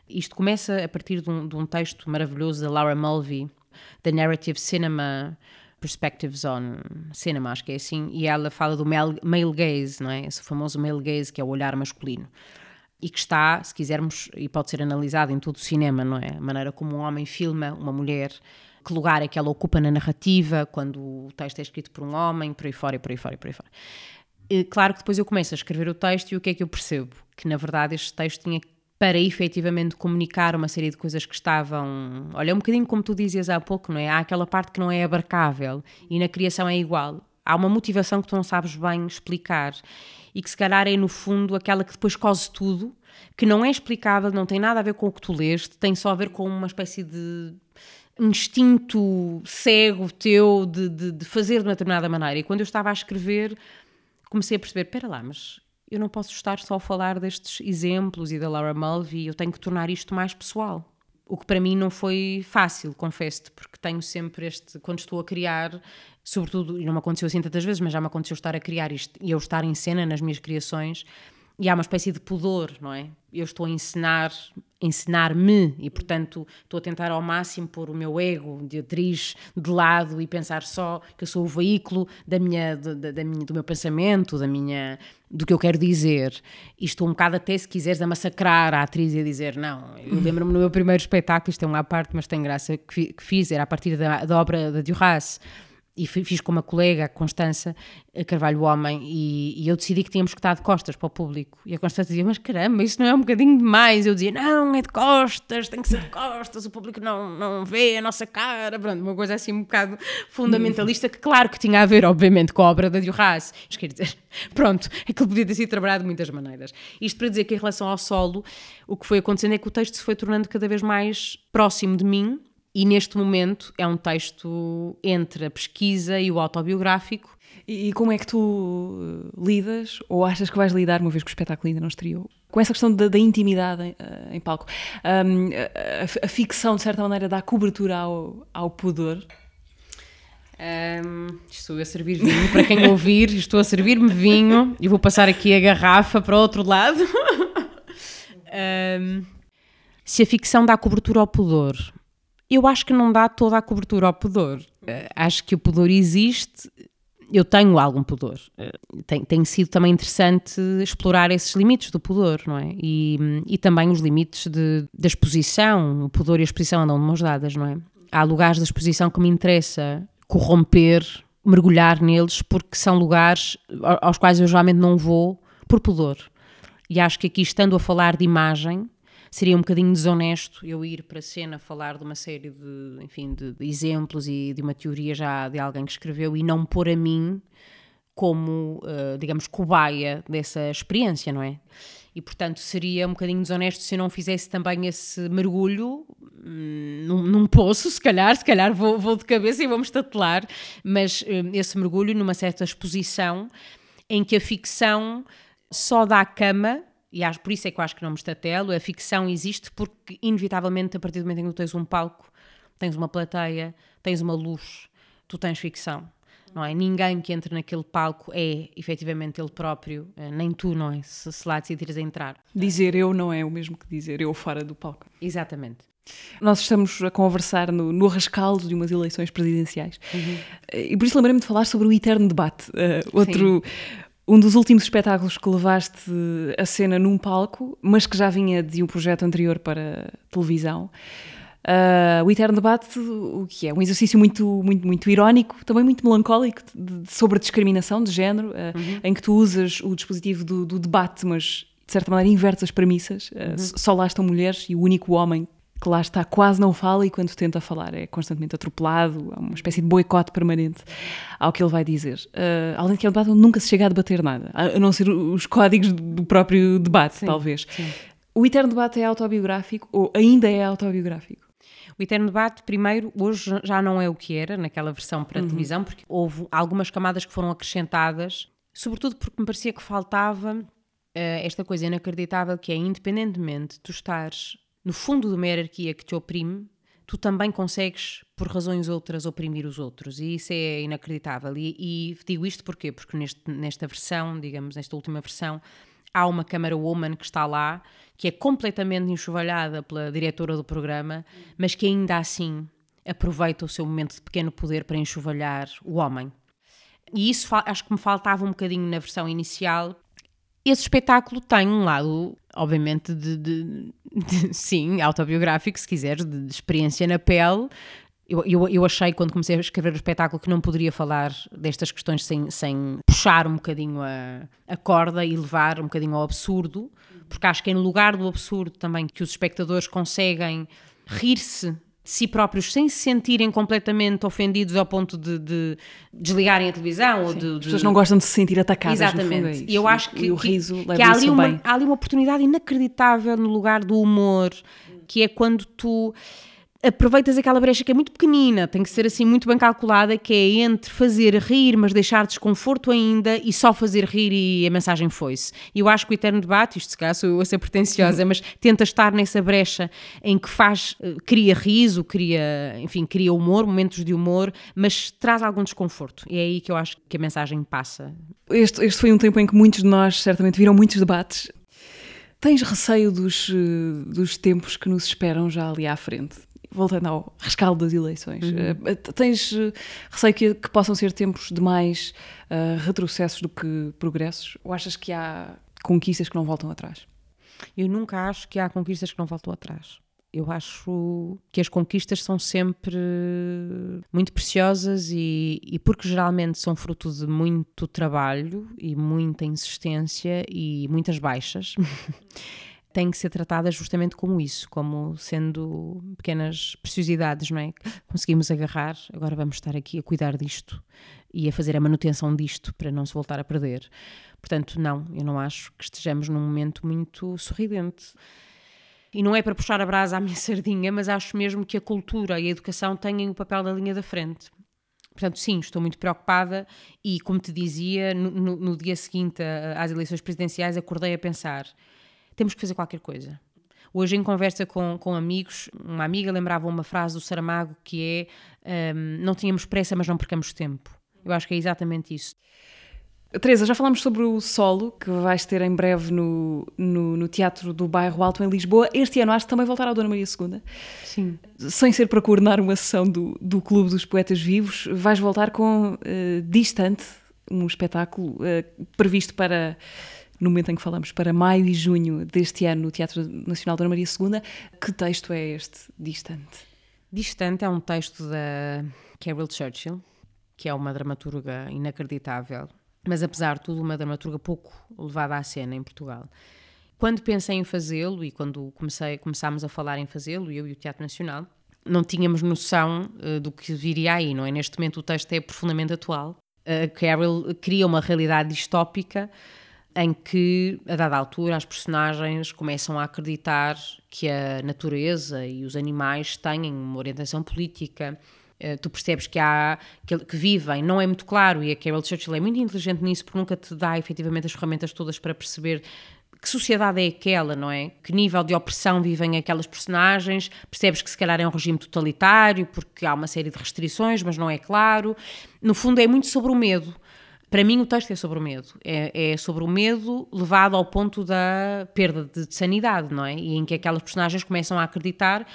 Isto começa a partir de um, de um texto maravilhoso da Laura Mulvey, The Narrative Cinema Perspectives on Cinema, acho que é assim, e ela fala do male, gaze, não é? Esse famoso male gaze, que é o olhar masculino e que está, se quisermos, e pode ser analisado em todo o cinema, não é? A maneira como um homem filma uma mulher, que lugar é que ela ocupa na narrativa, quando o texto é escrito por um homem, por aí fora, por aí fora, por aí fora. E, claro que depois eu começo a escrever o texto e o que é que eu percebo? Que na verdade este texto tinha para efetivamente comunicar uma série de coisas que estavam. Olha, é um bocadinho como tu dizias há pouco, não é? Há aquela parte que não é abarcável e na criação é igual. Há uma motivação que tu não sabes bem explicar e que se calhar é no fundo aquela que depois cose tudo, que não é explicável, não tem nada a ver com o que tu leste, tem só a ver com uma espécie de instinto cego teu de, de, de fazer de uma determinada maneira. E quando eu estava a escrever, comecei a perceber: espera lá, mas eu não posso estar só a falar destes exemplos e da Laura Mulvey, eu tenho que tornar isto mais pessoal. O que para mim não foi fácil, confesso-te, porque tenho sempre este, quando estou a criar, sobretudo, e não me aconteceu assim tantas vezes, mas já me aconteceu estar a criar isto e eu estar em cena nas minhas criações, e há uma espécie de pudor, não é? Eu estou a ensinar, ensinar-me e, portanto, estou a tentar ao máximo pôr o meu ego de atriz de lado e pensar só que eu sou o veículo da minha, da, da minha, do meu pensamento, da minha, do que eu quero dizer. E estou um bocado até, se quiseres, a massacrar a atriz e a dizer, não, eu [LAUGHS] lembro-me no meu primeiro espetáculo, isto é uma parte, mas tem graça, que, fiz, era a partir da, da obra da Duras, e fiz com uma colega, a Constança Carvalho Homem, e, e, eu decidi que tínhamos que estar de costas para o público. E a Constança dizia: Mas caramba, isso não é um bocadinho demais? Eu dizia: Não, é de costas, tem que ser de costas, o público não, não vê a nossa cara. Pronto, uma coisa assim um bocado fundamentalista, que claro que tinha a ver, obviamente, com a obra da Duras. Mas quer dizer, [LAUGHS] pronto, aquilo podia ter sido trabalhado de muitas maneiras. Isto para dizer que, em relação ao solo, o que foi acontecendo é que o texto se foi tornando cada vez mais próximo de mim e neste momento é um texto entre a pesquisa e o autobiográfico. E, como é que tu eh, lidas, ou achas que vais lidar, uma vez que o espetáculo ainda não estreou, com essa questão da, da intimidade em, eh, em palco? Um, a, a, ficção, de certa maneira, dá cobertura ao, ao pudor? Um, estou a servir vinho, para quem ouvir, estou a servir-me vinho e vou passar aqui a garrafa para o outro lado. [LAUGHS] um, se a ficção dá cobertura ao pudor, eu acho que não dá toda a cobertura ao pudor. Uh, acho que o pudor existe. Eu tenho algum pudor. Uh, tem, tem sido também interessante explorar esses limites do pudor, não é? E, e também os limites de, da exposição. O pudor e a exposição andam de mãos dadas, não é? Há lugares da exposição que me interessa corromper, mergulhar neles, porque são lugares aos quais eu geralmente não vou por pudor. E acho que aqui, estando a falar de imagem, seria um bocadinho desonesto eu ir para a cena falar de uma série de, enfim, de, de exemplos e de uma teoria já de alguém que escreveu e não pôr a mim como, uh, digamos, cobaia dessa experiência, não é? E, portanto, seria um bocadinho desonesto se eu não fizesse também esse mergulho hum, num, num, poço, se calhar, se calhar vou, vou de cabeça e vou-me estatelar, mas hum, esse mergulho numa certa exposição em que a ficção só dá cama e acho, por isso é que eu acho que não me estatelo, a ficção existe porque, inevitavelmente, a partir do momento em que tu tens um palco, tens uma plateia, tens uma luz, tu tens ficção. Não é? Ninguém que entra naquele palco é efetivamente ele próprio, eh, nem tu, não é? Se, se lá decidires entrar. Dizer eu não é o mesmo que dizer eu fora do palco. Exatamente. Nós estamos a conversar no, no rescaldo de umas eleições presidenciais uhum. e por isso lembrei-me de falar sobre o eterno debate. Uh, outro, Sim um dos últimos espetáculos que levaste a cena num palco, mas que já vinha de um projeto anterior para televisão. Uh, o Eterno Debate, o que é um exercício muito, muito, muito irónico, também muito melancólico, de, de, sobre a discriminação de género, uh, uhum. em que tu usas o dispositivo do, do, debate, mas de certa maneira invertes as premissas. Uh, uhum. Só lá estão mulheres e o único homem que lá está quase não fala e quando tenta falar é constantemente atropelado, há uma espécie de boicote permanente ao que ele vai dizer. Uh, além de que é um debate onde nunca se chega a debater nada, a não ser os códigos do próprio debate, sim, talvez. Sim. O Eterno Debate é autobiográfico ou ainda é autobiográfico? O Eterno Debate, primeiro, hoje já não é o que era naquela versão para uhum. televisão, porque houve algumas camadas que foram acrescentadas, sobretudo porque me parecia que faltava uh, esta coisa inacreditável que é, independentemente de tu estares no fundo de uma hierarquia que te oprime, tu também consegues, por razões outras, oprimir os outros. E isso é inacreditável. E, e digo isto porquê? Porque neste, nesta versão, digamos, nesta última versão, há uma câmara woman que está lá, que é completamente enxovalhada pela diretora do programa, mas que ainda assim aproveita o seu momento de pequeno poder para enxovalhar o homem. E isso acho que me faltava um bocadinho na versão inicial, esse espetáculo tem um lado, obviamente, de, de, [LAUGHS] sim, autobiográfico, se quiseres, de, de experiência na pele. Eu, eu, eu, achei, quando comecei a escrever o espetáculo, que não poderia falar destas questões sem, sem puxar um bocadinho a, a corda e levar um bocadinho ao absurdo, porque acho que é no lugar do absurdo também que os espectadores conseguem rir-se de si próprios sem se sentirem completamente ofendidos ao ponto de, de desligarem a televisão. Sim, ou de, de... As pessoas não gostam de se sentir atacadas. Exatamente. É e eu acho que, e o riso que, que há, ali uma, há ali uma oportunidade inacreditável no lugar do humor, que é quando tu aproveitas aquela brecha que é muito pequenina, tem que ser assim muito bem calculada, que é entre fazer rir, mas deixar desconforto ainda, e só fazer rir e a mensagem foi-se. E eu acho que o eterno debate, isto se calhar sou eu a ser pretenciosa, mas tenta estar nessa brecha em que faz, eh, cria riso, cria, enfim, cria humor, momentos de humor, mas traz algum desconforto. E é aí que eu acho que a mensagem passa. Este, este foi um tempo em que muitos de nós certamente viram muitos debates. Tens receio dos, eh, dos tempos que nos esperam já ali à frente? Voltando ao rescaldo das eleições, uhum. uh, tens uh, receio que, que, possam ser tempos de mais uh, retrocessos do que progressos? Ou achas que há conquistas que não voltam atrás? Eu nunca acho que há conquistas que não voltam atrás. Eu acho que as conquistas são sempre muito preciosas e, e porque geralmente são fruto de muito trabalho e muita insistência e muitas baixas. [LAUGHS] têm que ser tratadas justamente como isso, como sendo pequenas preciosidades, não é? Conseguimos agarrar, agora vamos estar aqui a cuidar disto e a fazer a manutenção disto para não se voltar a perder. Portanto, não, eu não acho que estejamos num momento muito sorridente. E não é para puxar a brasa à minha [LAUGHS] sardinha, mas acho mesmo que a cultura e a educação têm o papel da linha da frente. Portanto, sim, estou muito preocupada e, como te dizia, no, no, no dia seguinte às eleições presidenciais, acordei a pensar temos que fazer qualquer coisa. Hoje, em conversa com, com amigos, uma amiga lembrava uma frase do Saramago que é: um, Não tínhamos pressa, mas não percamos tempo. Eu acho que é exatamente isso. Teresa, já falámos sobre o solo que vais ter em breve no, no, no, Teatro do Bairro Alto em Lisboa. Este ano acho que também voltar à Dona Maria II. Sim. Sem ser para coordenar uma sessão do, do Clube dos Poetas Vivos, vais voltar com uh, Distante, um espetáculo uh, previsto para no momento em que falamos, para maio e junho deste ano no Teatro Nacional Dona Maria II. Que texto é este, Distante? Distante é um texto da Carol Churchill, que é uma dramaturga inacreditável, mas apesar de tudo, uma dramaturga pouco levada à cena em Portugal. Quando pensei em fazê-lo e quando comecei, começámos a falar em fazê-lo, eu e o Teatro Nacional, não tínhamos noção uh, do que viria aí, não é? Neste momento o texto é profundamente atual. A Carol cria uma realidade distópica em que, a dada altura, as personagens começam a acreditar que a natureza e os animais têm uma orientação política. Uh, tu percebes que há que, que, vivem, não é muito claro, e a Carol Churchill é muito inteligente nisso porque nunca te dá efetivamente as ferramentas todas para perceber que sociedade é aquela, não é? Que nível de opressão vivem aquelas personagens? Percebes que se calhar é um regime totalitário porque há uma série de restrições, mas não é claro. No fundo, é muito sobre o medo. Para mim, o texto é sobre o medo. É, é, sobre o medo levado ao ponto da perda de, de, sanidade, não é? E em que aquelas personagens começam a acreditar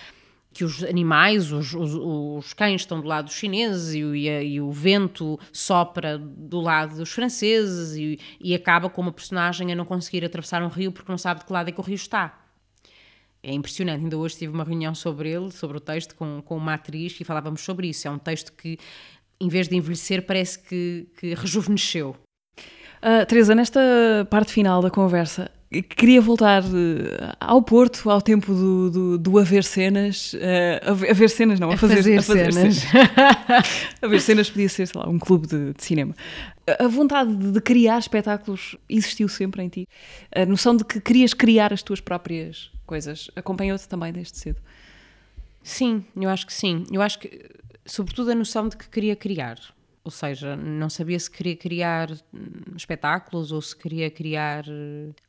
que os animais, os, os, os cães estão do lado dos chineses e, e, e, o vento sopra do lado dos franceses e, e acaba com uma personagem a não conseguir atravessar um rio porque não sabe de que lado é que o rio está. É impressionante. Ainda hoje tive uma reunião sobre ele, sobre o texto, com, com uma atriz e falávamos sobre isso. É um texto que em vez de envelhecer, parece que, que rejuvenesceu. Uh, Teresa, nesta parte final da conversa, queria voltar uh, ao Porto, ao tempo do, do, do haver cenas. Uh, haver cenas, não, a, a fazer, fazer, a fazer cenas. cenas. [LAUGHS] haver cenas podia ser, sei lá, um clube de, de cinema. A vontade de criar espetáculos existiu sempre em ti? A noção de que querias criar as tuas próprias coisas acompanhou-te também desde cedo? Sim, eu acho que sim. Eu acho que sobretudo a noção de que queria criar. Ou seja, não sabia se queria criar hum, espetáculos ou se queria criar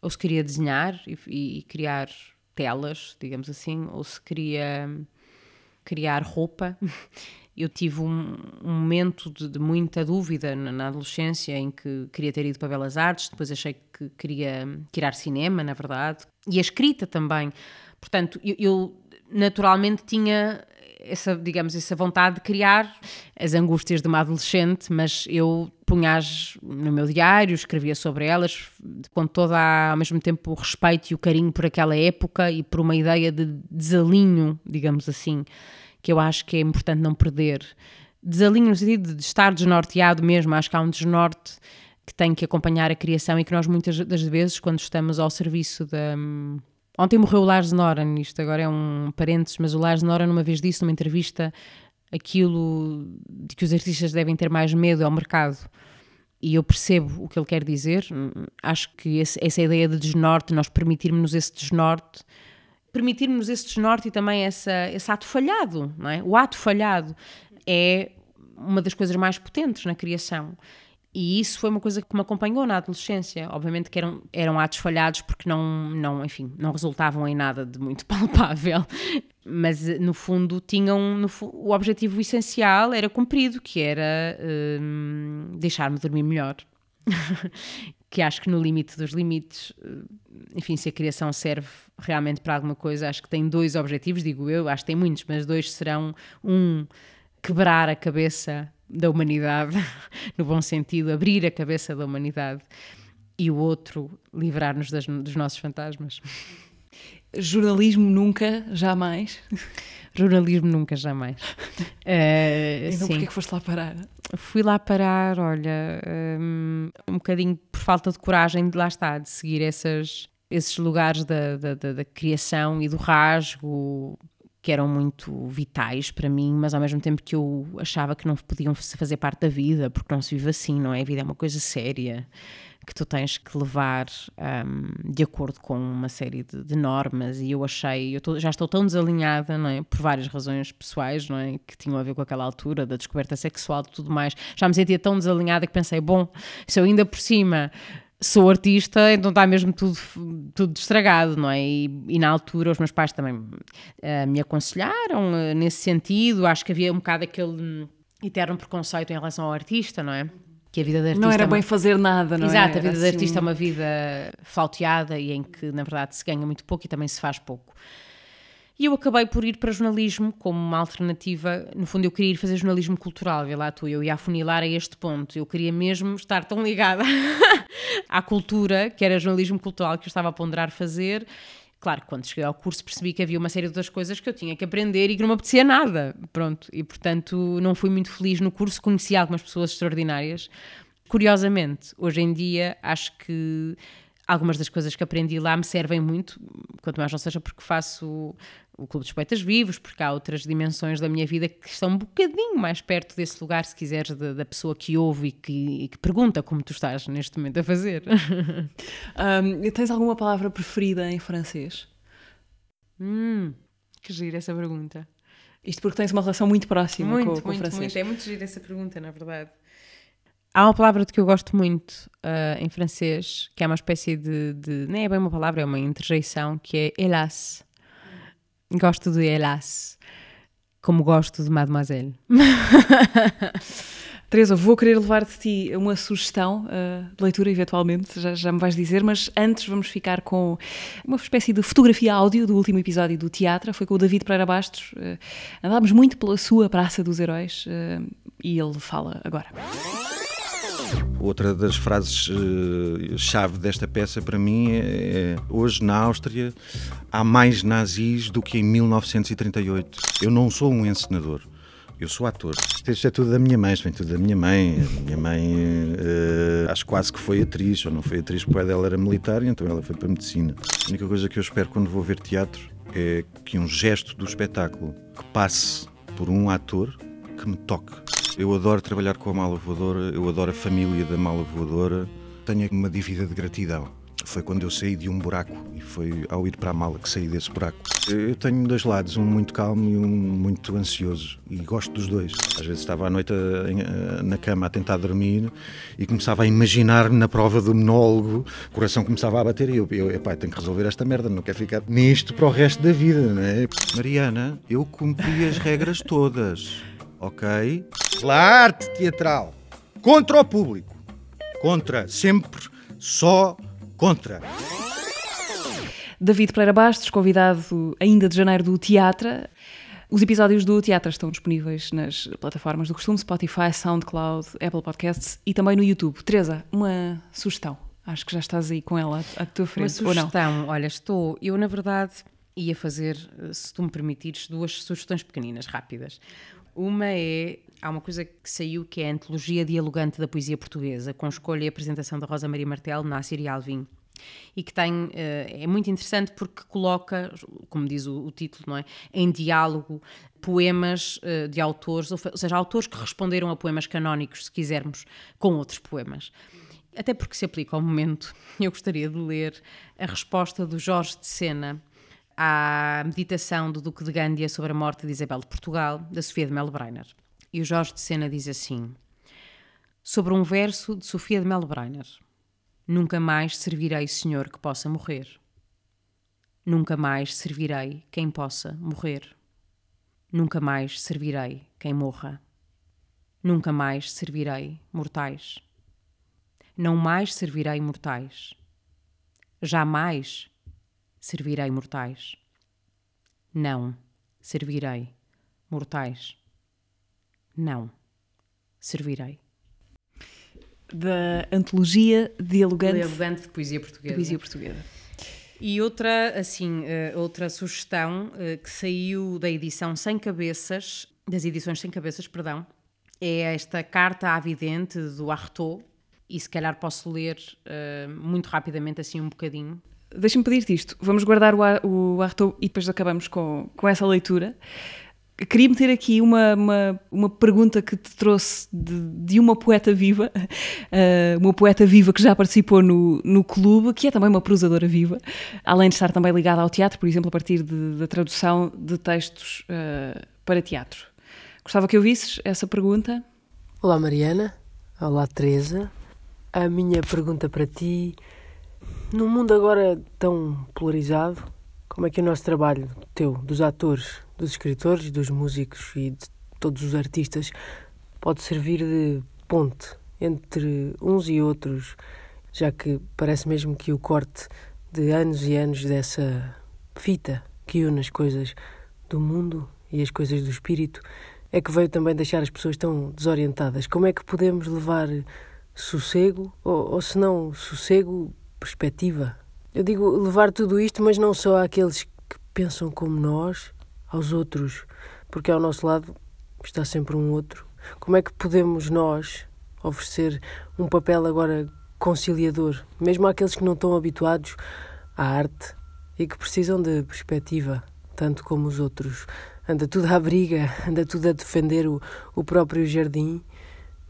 ou se queria desenhar e, e criar telas, digamos assim, ou se queria criar roupa. [LAUGHS] Eu tive um, um momento de, de, muita dúvida na, na, adolescência em que queria ter ido para Belas Artes, depois achei que queria tirar cinema, na verdade, e a escrita também. Portanto, eu, eu naturalmente tinha essa, digamos, essa vontade de criar as angústias de uma adolescente, mas eu punha-as no meu diário, escrevia sobre elas, com todo ao mesmo tempo o respeito e o carinho por aquela época e por uma ideia de desalinho, digamos assim, que eu acho que é importante não perder. Desalinho no sentido de estar desnorteado mesmo, acho que há um desnorte que tem que acompanhar a criação e que nós muitas das vezes, quando estamos ao serviço da Ontem morreu o Lars Noran, isto agora é um parênteses, mas o Lars Noran uma vez disse numa entrevista aquilo de que os artistas devem ter mais medo ao mercado. E eu percebo o que ele quer dizer. Acho que esse, essa ideia de desnorte, nós permitirmos esse desnorte, permitirmos esse desnorte e também essa, esse ato falhado, não é? O ato falhado é uma das coisas mais potentes na criação. E isso foi uma coisa que me acompanhou na adolescência. Obviamente que eram, eram atos falhados porque não, não, enfim, não resultavam em nada de muito [LAUGHS] palpável. Mas, no fundo, tinham... No, o objetivo essencial era cumprido, que era hum, deixar-me dormir melhor. [LAUGHS] que acho que no limite dos limites, hum, enfim, se a criação serve realmente para alguma coisa, acho que tem dois objetivos, digo eu, acho que tem muitos, mas dois serão, um, quebrar a cabeça da humanidade, [LAUGHS] no bom sentido, abrir a cabeça da humanidade, e o outro, livrar-nos dos nossos fantasmas. Jornalismo nunca, jamais. Jornalismo nunca, jamais. Uh, [LAUGHS] então porquê que foste lá parar? Fui lá parar, olha, um, um bocadinho por falta de coragem de lá estar, de seguir essas, esses lugares da, da, da, da criação e do rasgo, que eram muito vitais para mim, mas ao mesmo tempo que eu achava que não podiam fazer parte da vida, porque não se vive assim, não é? A vida é uma coisa séria que tu tens que levar um, de acordo com uma série de, de normas e eu achei, eu tô, já estou tão desalinhada, não é? Por várias razões pessoais, não é? Que tinham a ver com aquela altura da descoberta sexual e tudo mais. Já me sentia tão desalinhada que pensei, bom, se eu ainda por cima sou artista, então está mesmo tudo, tudo estragado, não é? E, e na altura os meus pais também uh, me aconselharam uh, nesse sentido. Acho que havia um bocado aquele hum, eterno preconceito em relação ao artista, não é? Que a vida de artista. Não era é uma... bem fazer nada, não Exato, é? a vida de artista é uma vida flauteada e em que, na verdade, se ganha muito pouco e também se faz pouco. E eu acabei por ir para jornalismo como uma alternativa. No fundo, eu queria ir fazer jornalismo cultural, vê lá tu, eu ia afunilar a este ponto. Eu queria mesmo estar tão ligada [LAUGHS] à cultura, que era jornalismo cultural, que eu estava a ponderar fazer. Claro, quando cheguei ao curso percebi que havia uma série de outras coisas que eu tinha que aprender e que não me apetecia nada. Pronto, e portanto não fui muito feliz no curso, conheci algumas pessoas extraordinárias. Curiosamente, hoje em dia acho que algumas das coisas que aprendi lá me servem muito, quanto mais não seja porque faço o Clube dos Poetas Vivos, porque há outras dimensões da minha vida que estão um bocadinho mais perto desse lugar, se quiseres, da, da pessoa que ouve e que, e que, pergunta como tu estás neste momento a fazer. [LAUGHS] um, tens alguma palavra preferida em francês? Hum, que gira essa pergunta. Isto porque tens uma relação muito próxima muito, com, com muito, o francês. Muito, é muito gira essa pergunta, na verdade. Há uma palavra de que eu gosto muito uh, em francês, que é uma espécie de, de. Nem é bem uma palavra, é uma interjeição, que é hélas. Gosto de Hélas, como gosto de Mademoiselle. [LAUGHS] Teresa, vou querer levar de ti uma sugestão uh, de leitura, eventualmente, já, já me vais dizer, mas antes vamos ficar com uma espécie de fotografia áudio do último episódio do teatro. Foi com o David Pereira Bastos. Uh, andámos muito pela sua Praça dos Heróis uh, e ele fala agora. Outra das frases-chave uh, desta peça para mim é, é, hoje na Áustria há mais nazis do que em 1938. Eu não sou um encenador. Eu sou ator. Isto é tudo da minha mãe, isto vem tudo da minha mãe. A minha mãe, uh, acho quase que foi atriz, ou não foi atriz, porque ela era militar, então ela foi para a medicina. A única coisa que eu espero quando vou ver teatro é que um gesto do espetáculo que passe por um ator que me toque. Eu adoro trabalhar com a mala voadora, eu adoro a família da mala voadora. Tenho uma dívida de gratidão. Foi quando eu saí de um buraco e foi ao ir para a mala que saí desse buraco. Eu tenho dois lados, um muito calmo e um muito ansioso, e gosto dos dois. Às vezes estava à noite na cama a tentar dormir e começava a imaginar-me na prova do monólogo, o coração começava a bater e eu, eu epá, tenho que resolver esta merda, não quero ficar nisto para o resto da vida, não é? Mariana, eu cumpri as regras todas ok? Pela arte teatral, contra o público, contra, sempre, só contra. David Pereira Bastos, convidado ainda de janeiro do Teatro. Os episódios do Teatro estão disponíveis nas plataformas do costume, Spotify, SoundCloud, Apple Podcasts e também no YouTube. Teresa, uma sugestão. Acho que já estás aí com ela à tua frente, Uma sugestão, olha, estou... Eu, na verdade, ia fazer, se tu me permitires, duas sugestões pequeninas, rápidas. Uma é. Há uma coisa que saiu que é a Antologia Dialogante da Poesia Portuguesa, com escolha e apresentação da Rosa Maria Martel, Nássir e Alvim. E que tem. Eh, é muito interessante porque coloca, como diz o, o título, não é? Em diálogo poemas uh, de autores, ou seja, autores que responderam a poemas canónicos, se quisermos, com outros poemas. Até porque se aplica ao momento, eu gostaria de ler a resposta do Jorge de Sena à meditação do Duque de Gândia sobre a morte de Isabel de Portugal, da Sofia de Melo Breiner. E o Jorge de Sena diz assim: Sobre um verso de Sofia de Melo Breiner: Nunca mais servirei Senhor que possa morrer. Nunca mais servirei quem possa morrer. Nunca mais servirei quem morra. Nunca mais servirei mortais. Não mais servirei mortais. Jamais servirei mortais. Não servirei mortais. Não servirei. Da antologia dialogante, Dialogante de poesia portuguesa. de poesia portuguesa. E outra, assim, eh, outra sugestão eh, que saiu da edição Sem Cabeças, das edições Sem Cabeças, perdão, é esta carta à vidente do Artaud, e se calhar posso ler eh, muito rapidamente, assim, um bocadinho. Deixa-me pedir-te isto. Vamos guardar o, Ar- o Artaud e depois acabamos com, com essa leitura. Queria meter aqui uma, uma, uma pergunta que te trouxe de, de uma poeta viva, [LAUGHS] eh, uma poeta viva que já participou no, no clube, que é também uma prosadora viva, além de estar também ligada ao teatro, por exemplo, a partir da tradução de textos eh, para teatro. Gostava que ouvisses essa pergunta. Olá Mariana, olá Teresa. A minha pergunta para ti, num mundo agora tão polarizado, como é que o nosso trabalho, teu, dos atores, dos escritores, dos músicos e de todos os artistas, pode servir de ponte entre uns e outros, já que parece mesmo que o corte de anos e anos dessa fita que une as coisas do mundo e as coisas do espírito é que veio também deixar as pessoas tão desorientadas. Como é que podemos levar sossego, ou, ou se não sossego, perspectiva? Eu digo levar tudo isto, mas não só àqueles que pensam como nós, aos outros, porque ao nosso lado está sempre um outro. Como é que podemos nós oferecer um papel agora conciliador, mesmo àqueles que não estão habituados à arte e que precisam de perspectiva, tanto como os outros? Anda tudo à briga, [LAUGHS] anda tudo a defender o, o próprio jardim,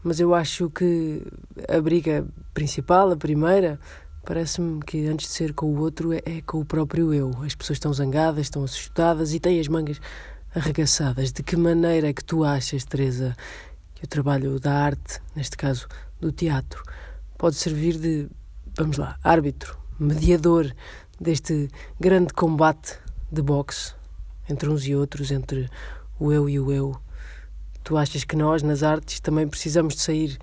mas eu acho que a briga principal, a primeira, parece-me que antes de ser com o outro é, é com o próprio eu. As pessoas estão zangadas, estão assustadas e têm as mangas arregaçadas. De que maneira é que tu achas, Teresa, que o trabalho da arte, neste caso do teatro, pode servir de, vamos lá, árbitro, mediador deste grande combate de boxe entre uns e outros, entre o eu e o eu? Tu achas que nós, nas artes, também precisamos de sair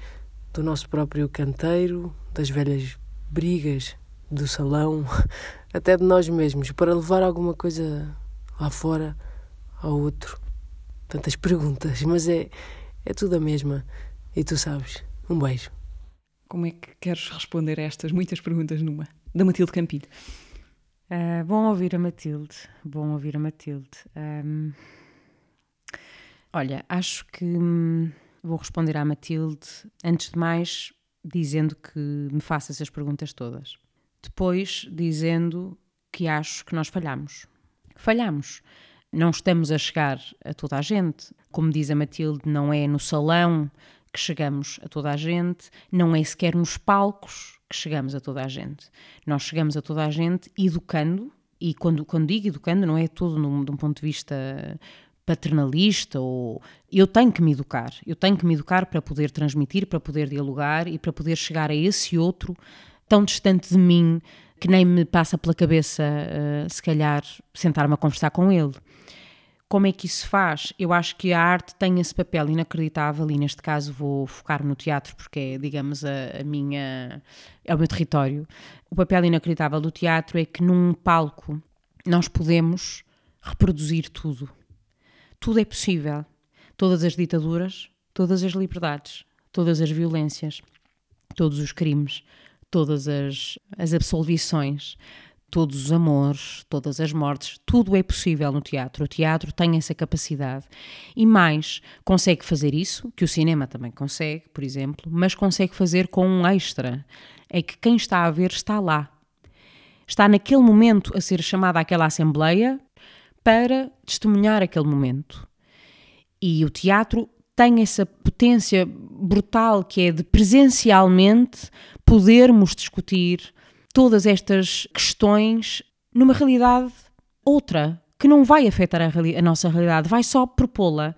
do nosso próprio canteiro, das velhas brigas do salão, até de nós mesmos, para levar alguma coisa lá fora ao outro? Tantas perguntas, mas é, é tudo a mesma. E tu sabes. Um beijo. Como é que queres responder a estas muitas perguntas numa? Da Matilde Campilho. Ah, bom ouvir a Matilde, bom ouvir a Matilde. Ahm, olha, acho que hum, vou responder à Matilde, antes de mais, dizendo que me faça essas perguntas todas. Depois, dizendo que acho que nós falhamos. Falhamos. Não estamos a chegar a toda a gente. Como diz a Matilde, não é no salão que chegamos a toda a gente, não é sequer nos palcos que chegamos a toda a gente. Nós chegamos a toda a gente educando, e quando, quando digo educando, não é todo num, de um ponto de vista paternalista ou eu tenho que me educar, eu tenho que me educar para poder transmitir, para poder dialogar e para poder chegar a esse outro tão distante de mim que nem me passa pela cabeça, uh, se calhar, sentar-me a conversar com ele. Como é que isso faz? Eu acho que a arte tem esse papel inacreditável e neste caso vou focar no teatro porque é, digamos, a, a minha é o meu território. O papel inacreditável do teatro é que num palco nós podemos reproduzir tudo. Tudo é possível. Todas as ditaduras, todas as liberdades, todas as violências, todos os crimes, todas as, as absolvições, todos os amores, todas as mortes, tudo é possível no teatro. O teatro tem essa capacidade. E mais, consegue fazer isso, que o cinema também consegue, por exemplo, mas consegue fazer com um extra. É que quem está a ver está lá. Está naquele momento a ser chamada àquela assembleia para testemunhar aquele momento. E o teatro tem essa potência brutal que é de presencialmente podermos discutir todas estas questões numa realidade outra que não vai afetar a, a nossa realidade, vai só propô-la.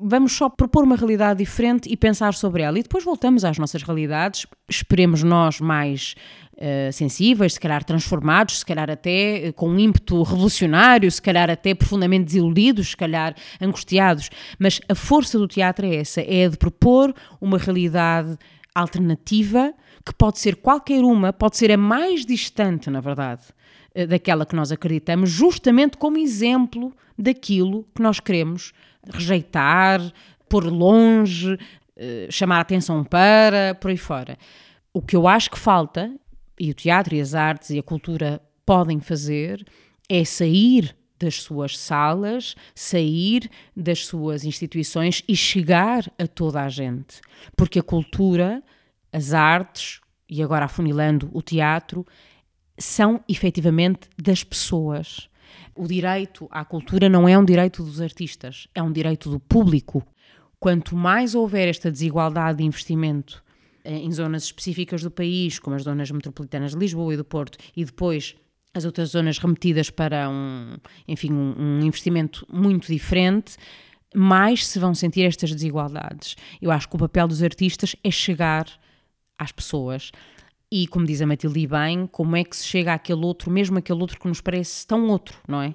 Vamos só propor uma realidade diferente e pensar sobre ela. E depois voltamos às nossas realidades, esperemos nós mais uh, sensíveis, se calhar transformados, se calhar até uh, com um ímpeto revolucionário, se calhar até profundamente desiludidos, se calhar angustiados. Mas a força do teatro é essa: é a de propor uma realidade alternativa que pode ser qualquer uma, pode ser a mais distante, na verdade, uh, daquela que nós acreditamos, justamente como exemplo daquilo que nós queremos rejeitar, pôr longe, eh, chamar atenção para, por aí fora. O que eu acho que falta, e o teatro e as artes e a cultura podem fazer, é sair das suas salas, sair das suas instituições e chegar a toda a gente. Porque a cultura, as artes e agora afunilando o teatro, são efetivamente das pessoas. O direito à cultura não é um direito dos artistas, é um direito do público. Quanto mais houver esta desigualdade de investimento eh, em zonas específicas do país, como as zonas metropolitanas de Lisboa e do Porto, e depois as outras zonas remetidas para um, enfim, um, um investimento muito diferente, mais se vão sentir estas desigualdades. Eu acho que o papel dos artistas é chegar às pessoas. E, como diz a Matilde bem, como é que se chega àquele outro, mesmo aquele outro que nos parece tão outro, não é?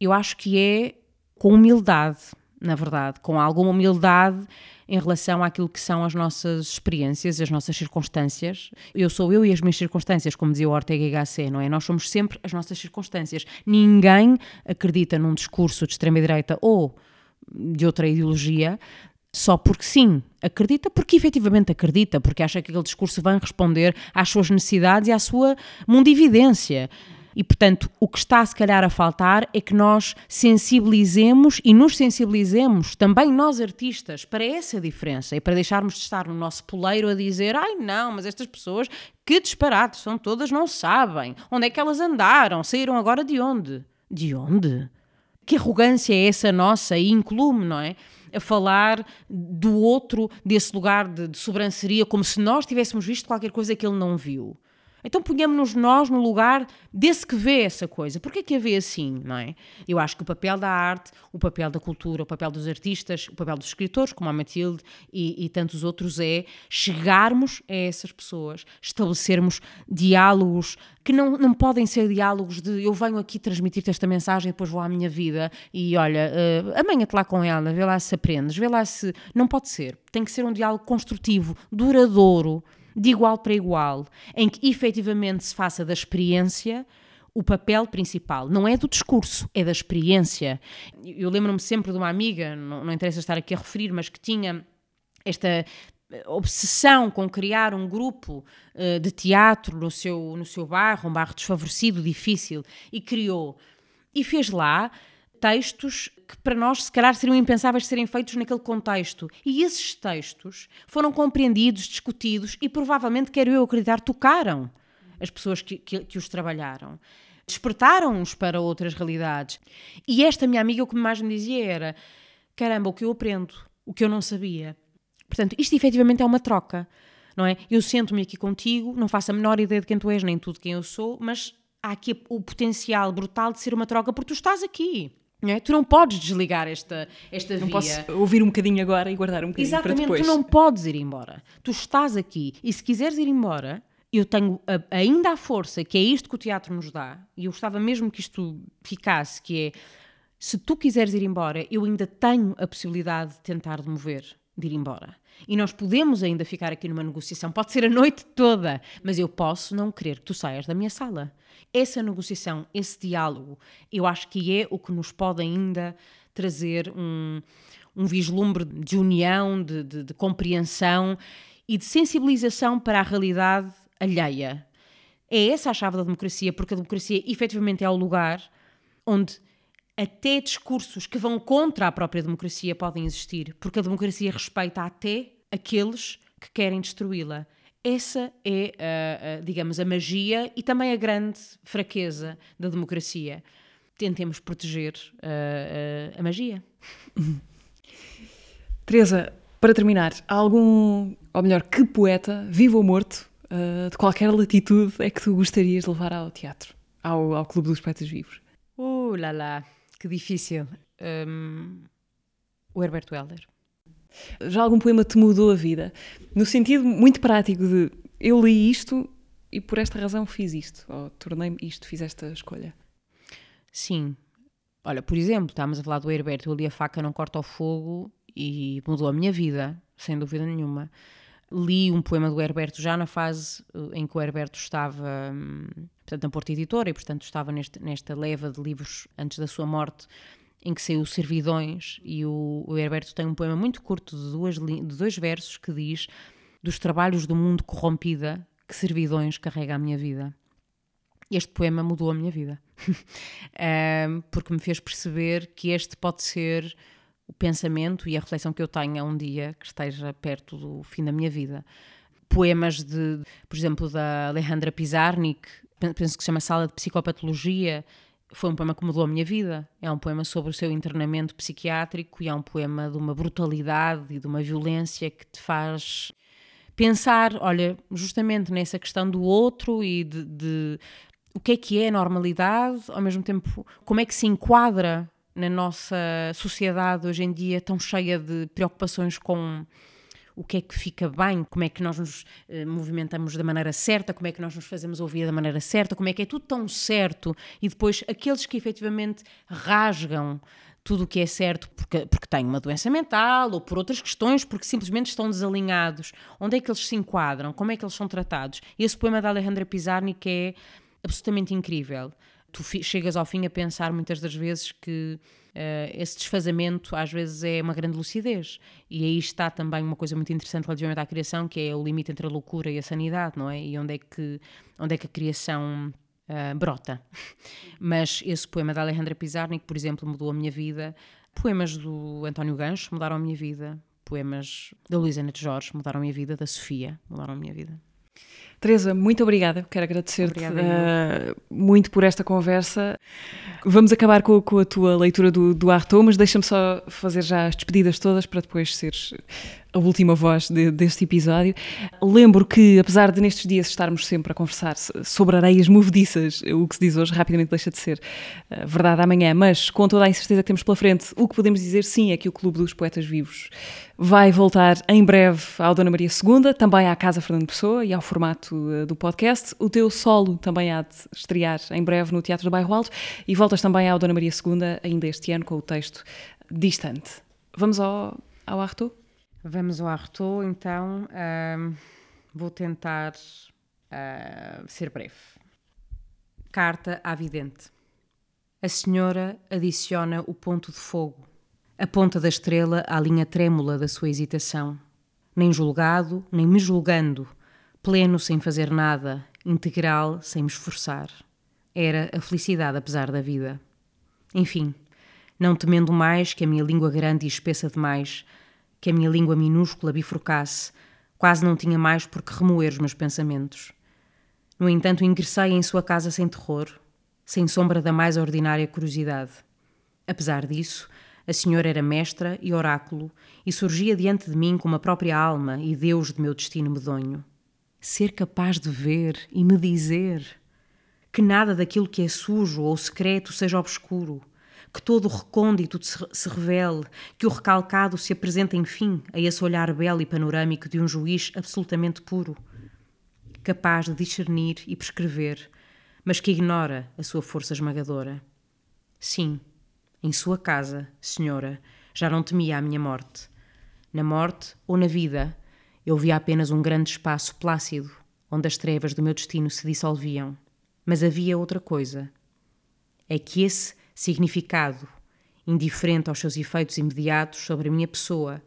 Eu acho que é com humildade, na verdade, com alguma humildade em relação àquilo que são as nossas experiências, as nossas circunstâncias. Eu sou eu e as minhas circunstâncias, como dizia o Ortega Gasset, não é? Nós somos sempre as nossas circunstâncias. Ninguém acredita num discurso de extrema-direita ou de outra ideologia só porque sim. Acredita porque efetivamente acredita, porque acha que aquele discurso vai responder às suas necessidades e à sua mundividência. E, portanto, o que está se calhar a faltar é que nós sensibilizemos e nos sensibilizemos, também nós artistas, para essa diferença e para deixarmos de estar no nosso poleiro a dizer: ai não, mas estas pessoas, que disparate, são todas, não sabem. Onde é que elas andaram? Saíram agora de onde? De onde? Que arrogância é essa nossa e inclume, não é? A falar do outro, desse lugar de, de sobranceria, como se nós tivéssemos visto qualquer coisa que ele não viu. Então ponhamos-nos nós no lugar desse que vê essa coisa. Porquê que a vê assim, não é? Eu acho que o papel da arte, o papel da cultura, o papel dos artistas, o papel dos escritores, como a Matilde e, e tantos outros, é chegarmos a essas pessoas, estabelecermos diálogos que não, não podem ser diálogos de eu venho aqui transmitir-te esta mensagem depois vou à minha vida e olha, uh, amanhã-te lá com ela, vê lá se aprendes, vê lá se... Não pode ser. Tem que ser um diálogo construtivo, duradouro, de igual para igual, em que efetivamente se faça da experiência o papel principal. Não é do discurso, é da experiência. Eu lembro-me sempre de uma amiga, não, não interessa estar aqui a referir, mas que tinha esta obsessão com criar um grupo uh, de teatro no seu, no seu bairro, um bairro desfavorecido, difícil, e criou. E fez lá textos que para nós se calhar seriam impensáveis de serem feitos naquele contexto. E esses textos foram compreendidos, discutidos e provavelmente, quero eu acreditar, tocaram as pessoas que, que, que os trabalharam. Despertaram-os para outras realidades. E esta minha amiga o que mais me dizia era: caramba, o que eu aprendo, o que eu não sabia. Portanto, isto efetivamente é uma troca, não é? Eu sento-me aqui contigo, não faço a menor ideia de quem tu és, nem tudo quem eu sou, mas há aqui o potencial brutal de ser uma troca porque tu estás aqui. É? Tu não podes desligar esta, esta não via. posso ouvir um bocadinho agora e guardar um bocadinho Exatamente, para depois. tu não podes ir embora. Tu estás aqui e se quiseres ir embora, eu tenho a, ainda a força, que é isto que o teatro nos dá, e eu gostava mesmo que isto ficasse, que é, se tu quiseres ir embora, eu ainda tenho a possibilidade de tentar demover, de ir embora. E nós podemos ainda ficar aqui numa negociação, pode ser a noite toda, mas eu posso não querer que tu saias da minha sala. Essa negociação, esse diálogo, eu acho que é o que nos pode ainda trazer um, um vislumbre de união, de, de, de compreensão e de sensibilização para a realidade alheia. É essa a chave da democracia, porque a democracia efetivamente é o lugar onde até discursos que vão contra a própria democracia podem existir, porque a democracia respeita até aqueles que querem destruí-la. Essa é, a, a, digamos, a magia e também a grande fraqueza da democracia. Tentemos proteger a, a magia. [LAUGHS] Teresa, para terminar, há algum, ou melhor, que poeta, vivo ou morto, uh, de qualquer latitude, é que tu gostarias de levar ao teatro, ao, ao Clube dos Poetas Vivos? Uh, lá lá, que difícil. Um, o Herberto Helder. Já algum poema te mudou a vida? No sentido muito prático de eu li isto e por esta razão fiz isto, ou tornei-me isto, fiz esta escolha. Sim. Olha, por exemplo, estávamos a falar do Herberto, eu li A Faca Não Corta o Fogo e mudou a minha vida, sem dúvida nenhuma. Li um poema do Herberto já na fase eh, em que o Herberto estava, hum, portanto, na Porta Editora e, portanto, estava neste, nesta leva de livros antes da sua morte, em que saiu Servidões, e o, o Herberto tem um poema muito curto de, duas, de dois versos que diz dos trabalhos do mundo corrompida que servidões carrega a minha vida. Este poema mudou a minha vida, [LAUGHS] um, porque me fez perceber que este pode ser o pensamento e a reflexão que eu tenha um dia que esteja perto do fim da minha vida. Poemas de, por exemplo, da Alejandra Pizarnik, penso que se chama Sala de Psicopatologia, foi um poema que mudou a minha vida. É um poema sobre o seu internamento psiquiátrico e é um poema de uma brutalidade e de uma violência que te faz pensar, olha, justamente nessa questão do outro e de, de o que é que é normalidade, ao mesmo tempo, como é que se enquadra na nossa sociedade hoje em dia tão cheia de preocupações com o que é que fica bem, como é que nós nos eh, movimentamos da maneira certa, como é que nós nos fazemos ouvir da maneira certa, como é que é tudo tão certo e depois aqueles que efetivamente rasgam tudo o que é certo porque, porque têm uma doença mental ou por outras questões, porque simplesmente estão desalinhados. Onde é que eles se enquadram? Como é que eles são tratados? Esse poema da Alejandra Pizarnik é absolutamente incrível. Tu chegas ao fim a pensar muitas das vezes que uh, esse desfazamento às vezes é uma grande lucidez. E aí está também uma coisa muito interessante relativamente à criação, que é o limite entre a loucura e a sanidade, não é? E onde é que, onde é que a criação uh, brota. [LAUGHS] Mas esse poema da Alejandra Pizarnik, por exemplo, mudou a minha vida. Poemas do António Gancho mudaram a minha vida. Poemas da Luísa Neto Jorge mudaram a minha vida. Da Sofia mudaram a minha vida. Teresa, muito obrigada. Quero agradecer-te uh, muito por esta conversa. Vamos acabar com, com a tua leitura do, do Artaud, mas deixa-me só fazer já as despedidas todas para depois seres a última voz de, deste episódio. Lembro que, apesar de nestes dias estarmos sempre a conversar sobre areias movediças, o que se diz hoje rapidamente deixa de ser uh, verdade amanhã, mas com toda a incerteza que temos pela frente, o que podemos dizer sim é que o Clube dos Poetas Vivos vai voltar em breve ao Dona Maria II, também à Casa Fernando Pessoa e ao formato uh, do podcast. O teu solo também há de estrear em breve no Teatro do Bairro Alto e voltas também ao Dona Maria II ainda este ano com o texto Distante. Vamos ao, ao Arthur? Vamos ao Artaud, então. Uh, vou tentar uh, ser breve. Carta à vidente. A senhora adiciona o ponto de fogo, a ponta da estrela à linha trêmula da sua hesitação. Nem julgado, nem me julgando, pleno sem fazer nada, integral sem me esforçar. Era a felicidade apesar da vida. Enfim, não temendo mais que a minha língua grande e espessa demais que a minha língua minúscula bifurcasse, quase não tinha mais por que remoer os meus pensamentos. No entanto, ingressei em sua casa sem terror, sem sombra da mais ordinária curiosidade. Apesar disso, a senhora era mestra e oráculo e surgia diante de mim como a própria alma e Deus de meu destino medonho. Ser capaz de ver e me dizer que nada daquilo que é sujo ou secreto seja obscuro, que todo o recôndito se revele, que o recalcado se apresente enfim a esse olhar belo e panorâmico de um juiz absolutamente puro, capaz de discernir e prescrever, mas que ignora a sua força esmagadora. Sim, em sua casa, senhora, já não temia a minha morte. Na morte ou na vida, eu via apenas um grande espaço plácido, onde as trevas do meu destino se dissolviam. Mas havia outra coisa. É que esse significado, indiferente aos seus efeitos imediatos sobre a minha pessoa,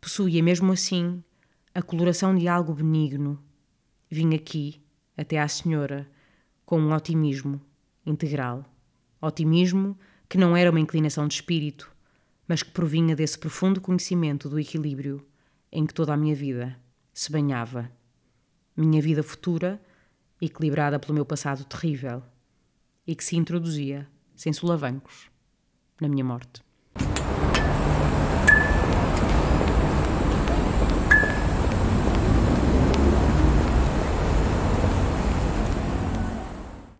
possuía mesmo assim a coloração de algo benigno. Vim aqui, até à senhora, com um otimismo integral. Otimismo que não era uma inclinação de espírito, mas que provinha desse profundo conhecimento do equilíbrio em que toda a minha vida se banhava. Minha vida futura, equilibrada pelo meu passado terrível, e que se introduzia sem solavancos, na minha morte.